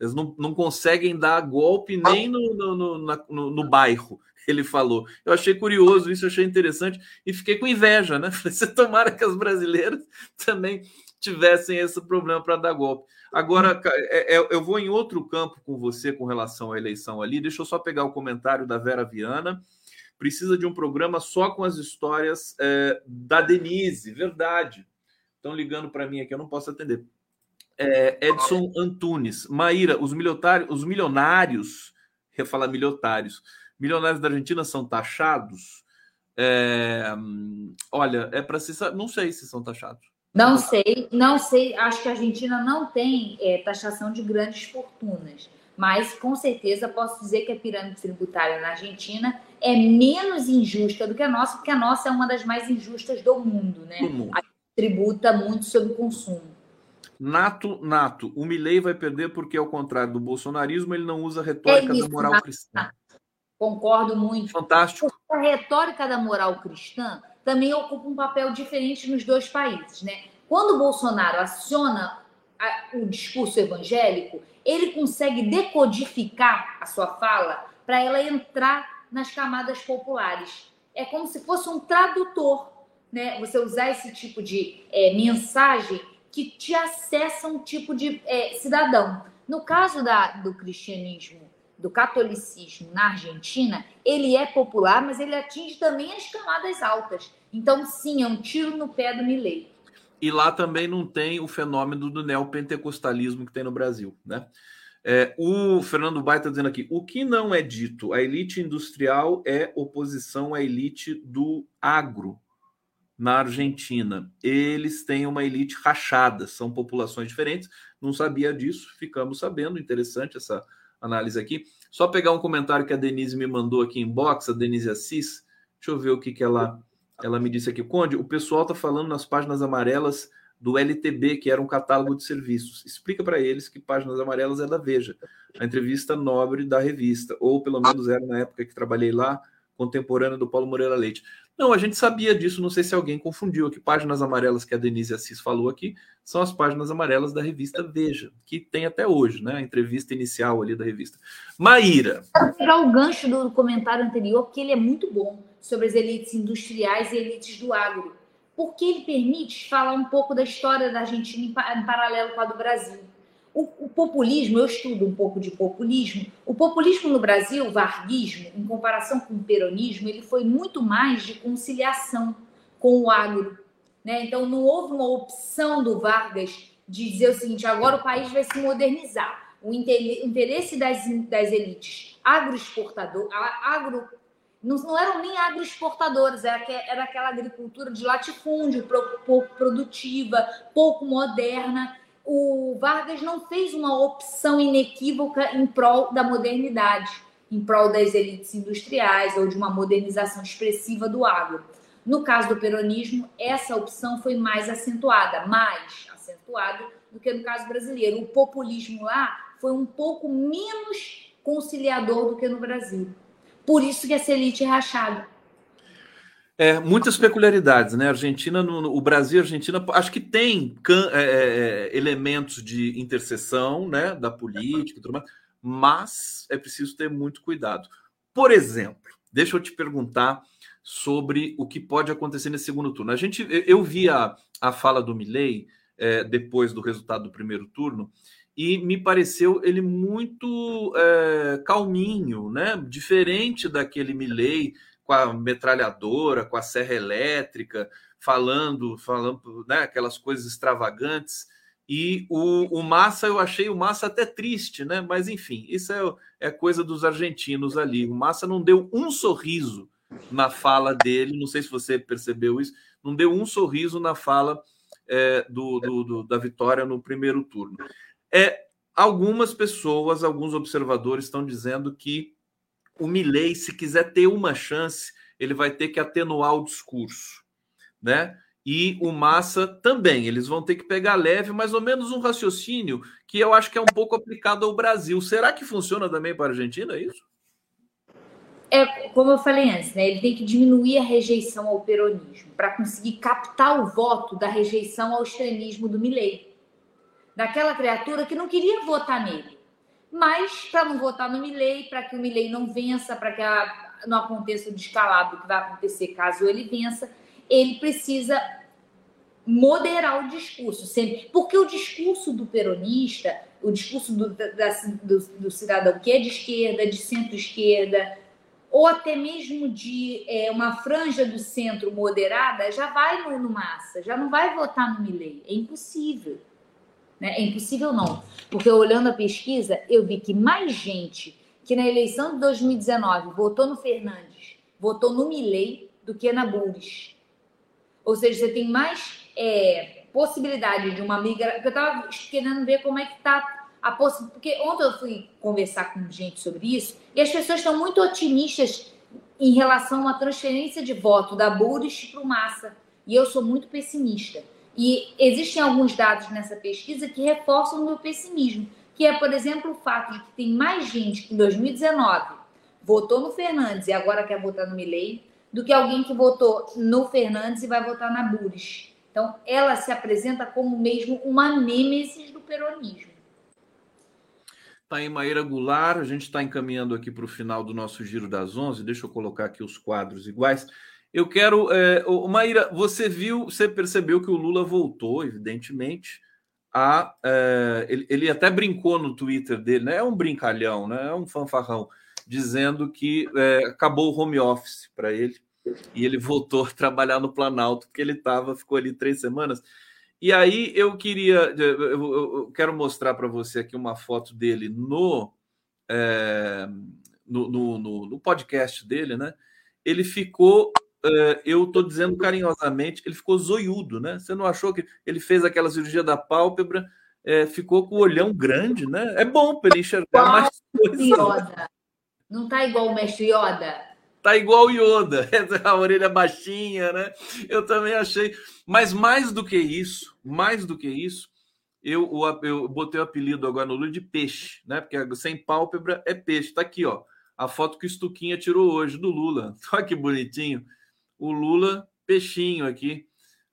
Eles não, não conseguem dar golpe nem no, no, no, no, no bairro ele falou. Eu achei curioso isso, achei interessante e fiquei com inveja, né? Você tomara que as brasileiras também tivessem esse problema para dar golpe. Agora, é, é, eu vou em outro campo com você com relação à eleição ali. Deixa eu só pegar o comentário da Vera Viana. Precisa de um programa só com as histórias é, da Denise, verdade. Estão ligando para mim aqui, eu não posso atender. É, Edson Antunes. Maíra, os, os milionários, ia falar milionários, milionários da Argentina são taxados? É, olha, é para se não sei se são taxados. Não sei, não sei. Acho que a Argentina não tem é, taxação de grandes fortunas, mas com certeza posso dizer que a pirâmide tributária na Argentina é menos injusta do que a nossa, porque a nossa é uma das mais injustas do mundo, né? Uhum. A tributa muito sobre o consumo. Nato, nato, o Milley vai perder porque, ao contrário do bolsonarismo, ele não usa a retórica é isso, da moral cristã. Concordo muito. Fantástico. A retórica da moral cristã também ocupa um papel diferente nos dois países, né? Quando o Bolsonaro aciona a, o discurso evangélico, ele consegue decodificar a sua fala para ela entrar nas camadas populares. É como se fosse um tradutor, né? Você usar esse tipo de é, mensagem que te acessa um tipo de é, cidadão. No caso da, do cristianismo do catolicismo na Argentina, ele é popular, mas ele atinge também as camadas altas. Então, sim, é um tiro no pé do Milley. E lá também não tem o fenômeno do neopentecostalismo que tem no Brasil, né? É, o Fernando Baita está dizendo aqui: o que não é dito, a elite industrial é oposição à elite do agro na Argentina. Eles têm uma elite rachada, são populações diferentes. Não sabia disso, ficamos sabendo. Interessante essa análise aqui. Só pegar um comentário que a Denise me mandou aqui em box, a Denise Assis. Deixa eu ver o que, que ela, ela me disse aqui. Conde, o pessoal está falando nas páginas amarelas do LTB, que era um catálogo de serviços. Explica para eles que páginas amarelas é da Veja, a entrevista nobre da revista, ou pelo menos era na época que trabalhei lá, contemporânea do Paulo Moreira Leite. Não, a gente sabia disso, não sei se alguém confundiu aqui. Páginas amarelas que a Denise Assis falou aqui são as páginas amarelas da revista Veja, que tem até hoje, né? A entrevista inicial ali da revista. Maíra. Vou pegar o gancho do comentário anterior, que ele é muito bom sobre as elites industriais e elites do agro, porque ele permite falar um pouco da história da Argentina em paralelo com a do Brasil. O, o, populismo, eu estudo um pouco de populismo. O populismo no Brasil, o varguismo, em comparação com o peronismo, ele foi muito mais de conciliação com o agro. Né? Então, não houve uma opção do Vargas de dizer o seguinte: agora o país vai se modernizar. O interesse das, das elites agroexportador, agro, não, não eram nem agroexportadores, era, era aquela agricultura de latifúndio, pouco produtiva, pouco moderna o Vargas não fez uma opção inequívoca em prol da modernidade, em prol das elites industriais ou de uma modernização expressiva do agro. No caso do peronismo, essa opção foi mais acentuada, mais acentuada do que no caso brasileiro. O populismo lá foi um pouco menos conciliador do que no Brasil. Por isso que essa elite é rachada. É, muitas peculiaridades, né? Argentina, no, o Brasil e Argentina, acho que tem é, é, é, elementos de interseção, né, da política tudo mais, mas é preciso ter muito cuidado. Por exemplo, deixa eu te perguntar sobre o que pode acontecer nesse segundo turno. A gente, eu vi a, a fala do Milley é, depois do resultado do primeiro turno e me pareceu ele muito é, calminho, né? Diferente daquele Milley com a metralhadora, com a serra elétrica, falando, falando, né, aquelas coisas extravagantes. E o, o Massa, eu achei o Massa até triste, né? Mas enfim, isso é, é coisa dos argentinos ali. O Massa não deu um sorriso na fala dele, não sei se você percebeu isso, não deu um sorriso na fala é, do, do, do, da vitória no primeiro turno. É, algumas pessoas, alguns observadores estão dizendo que o Milley, se quiser ter uma chance, ele vai ter que atenuar o discurso, né? E o Massa também, eles vão ter que pegar leve, mais ou menos um raciocínio que eu acho que é um pouco aplicado ao Brasil. Será que funciona também para a Argentina é isso? É, como eu falei antes, né? Ele tem que diminuir a rejeição ao peronismo para conseguir captar o voto da rejeição ao extremismo do Milley. Daquela criatura que não queria votar nele mas para não votar no Milley, para que o Milley não vença, para que a, não aconteça o descalabro que vai acontecer caso ele vença, ele precisa moderar o discurso sempre, porque o discurso do peronista, o discurso do, da, do, do cidadão que é de esquerda, de centro-esquerda, ou até mesmo de é, uma franja do centro moderada, já vai no, no Massa, já não vai votar no Milley. É impossível. Né? É impossível não. Porque olhando a pesquisa, eu vi que mais gente que na eleição de 2019 votou no Fernandes, votou no Milley, do que na Bulls. Ou seja, você tem mais é, possibilidade de uma migração. Eu estava querendo ver como é que está a possibilidade. Porque ontem eu fui conversar com gente sobre isso e as pessoas estão muito otimistas em relação à transferência de voto da Buris para o Massa. E eu sou muito pessimista. E existem alguns dados nessa pesquisa que reforçam o meu pessimismo, que é, por exemplo, o fato de que tem mais gente que em 2019 votou no Fernandes e agora quer votar no Milley, do que alguém que votou no Fernandes e vai votar na Buris. Então, ela se apresenta como mesmo uma nêmesis do peronismo. Está aí Maíra Goulart, a gente está encaminhando aqui para o final do nosso Giro das Onze. Deixa eu colocar aqui os quadros iguais. Eu quero. É, Maíra, você viu, você percebeu que o Lula voltou, evidentemente. A, é, ele, ele, até brincou no Twitter dele, né? É um brincalhão, né? É um fanfarrão, dizendo que é, acabou o home office para ele e ele voltou a trabalhar no Planalto, porque ele estava, ficou ali três semanas. E aí eu queria, eu, quero mostrar para você aqui uma foto dele no, é, no, no, no, no, podcast dele, né? Ele ficou, é, eu estou dizendo carinhosamente, ele ficou zoiudo, né? Você não achou que ele fez aquela cirurgia da pálpebra, é, ficou com o olhão grande, né? É bom para ele enxergar mais coisas. Yoda. Não tá igual o mestre Yoda? Tá igual o Yoda, a orelha baixinha, né? Eu também achei. Mas mais do que isso, mais do que isso, eu, eu botei o apelido agora no Lula de peixe, né? Porque sem pálpebra é peixe. Tá aqui, ó. A foto que o Stuquinha tirou hoje do Lula. Olha que bonitinho. O Lula, peixinho aqui.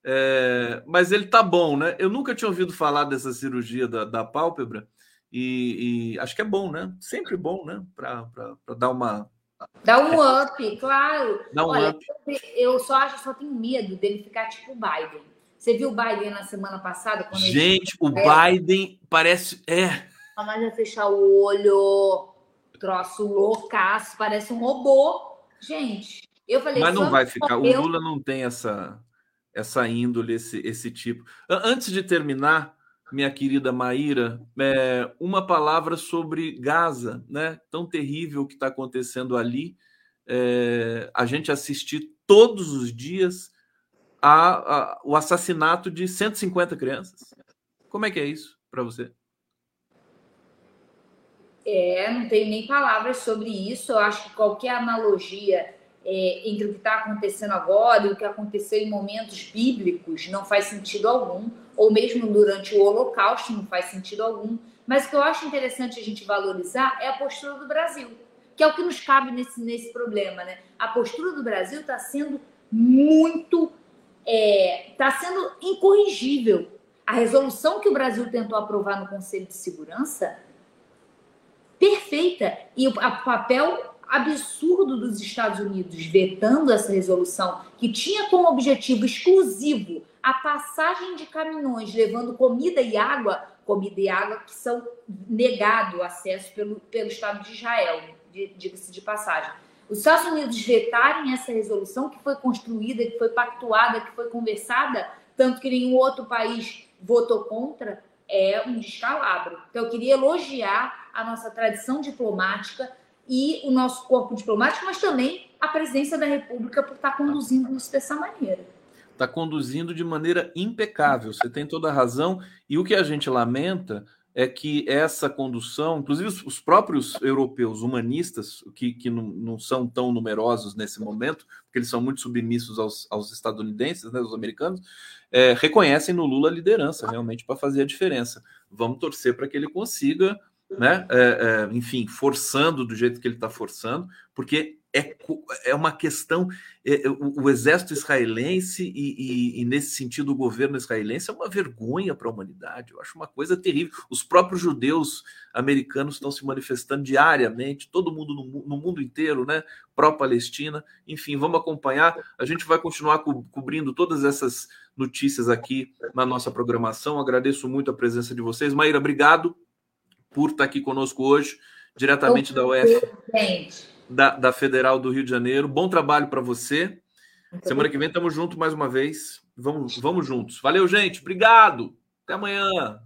É, mas ele tá bom, né? Eu nunca tinha ouvido falar dessa cirurgia da, da pálpebra e, e acho que é bom, né? Sempre bom, né? Para dar uma Dá um up, claro. Dá um Olha, up. Eu só acho, só tenho medo dele ficar tipo o Biden. Você viu o Biden na semana passada? Gente, o Biden parece. É. Mas vai fechar o olho, troço loucaço, parece um robô. Gente, eu falei. Mas não vai ficar. O Lula não tem essa, essa índole, esse, esse tipo. Antes de terminar, minha querida Maíra, é, uma palavra sobre Gaza, né? Tão terrível o que está acontecendo ali. É, a gente assistir todos os dias a, a, o assassinato de 150 crianças. Como é que é isso para você? É, não tenho nem palavras sobre isso. Eu acho que qualquer analogia é, entre o que está acontecendo agora e o que aconteceu em momentos bíblicos não faz sentido algum ou mesmo durante o Holocausto, não faz sentido algum. Mas o que eu acho interessante a gente valorizar é a postura do Brasil, que é o que nos cabe nesse, nesse problema. Né? A postura do Brasil está sendo muito. Está é, tá sendo incorrigível. A resolução que o Brasil tentou aprovar no Conselho de Segurança, perfeita. E o papel absurdo dos Estados Unidos vetando essa resolução, que tinha como objetivo exclusivo a passagem de caminhões levando comida e água, comida e água que são negado acesso pelo, pelo Estado de Israel, diga-se de passagem. Os Estados Unidos vetarem essa resolução que foi construída, que foi pactuada, que foi conversada, tanto que nenhum outro país votou contra, é um descalabro. Então, eu queria elogiar a nossa tradição diplomática e o nosso corpo diplomático, mas também a presidência da República por estar conduzindo isso dessa maneira está conduzindo de maneira impecável. Você tem toda a razão. E o que a gente lamenta é que essa condução, inclusive os próprios europeus humanistas, que, que não, não são tão numerosos nesse momento, porque eles são muito submissos aos, aos estadunidenses, né, os americanos, é, reconhecem no Lula a liderança realmente para fazer a diferença. Vamos torcer para que ele consiga, né, é, é, enfim, forçando do jeito que ele está forçando, porque é, é uma questão. É, é, o, o, exército israelense e, e, e, nesse sentido, o governo israelense é uma vergonha para a humanidade. Eu acho uma coisa terrível. Os próprios judeus americanos estão se manifestando diariamente, todo mundo no, no mundo inteiro, né? Pró-Palestina. Enfim, vamos acompanhar. A gente vai continuar co cobrindo todas essas notícias aqui na nossa programação. Agradeço muito a presença de vocês. Maíra, obrigado por estar aqui conosco hoje, diretamente da UF. Da, da Federal do Rio de Janeiro. Bom trabalho para você. Semana que vem estamos juntos mais uma vez. Vamos, vamos juntos. Valeu, gente. Obrigado. Até amanhã.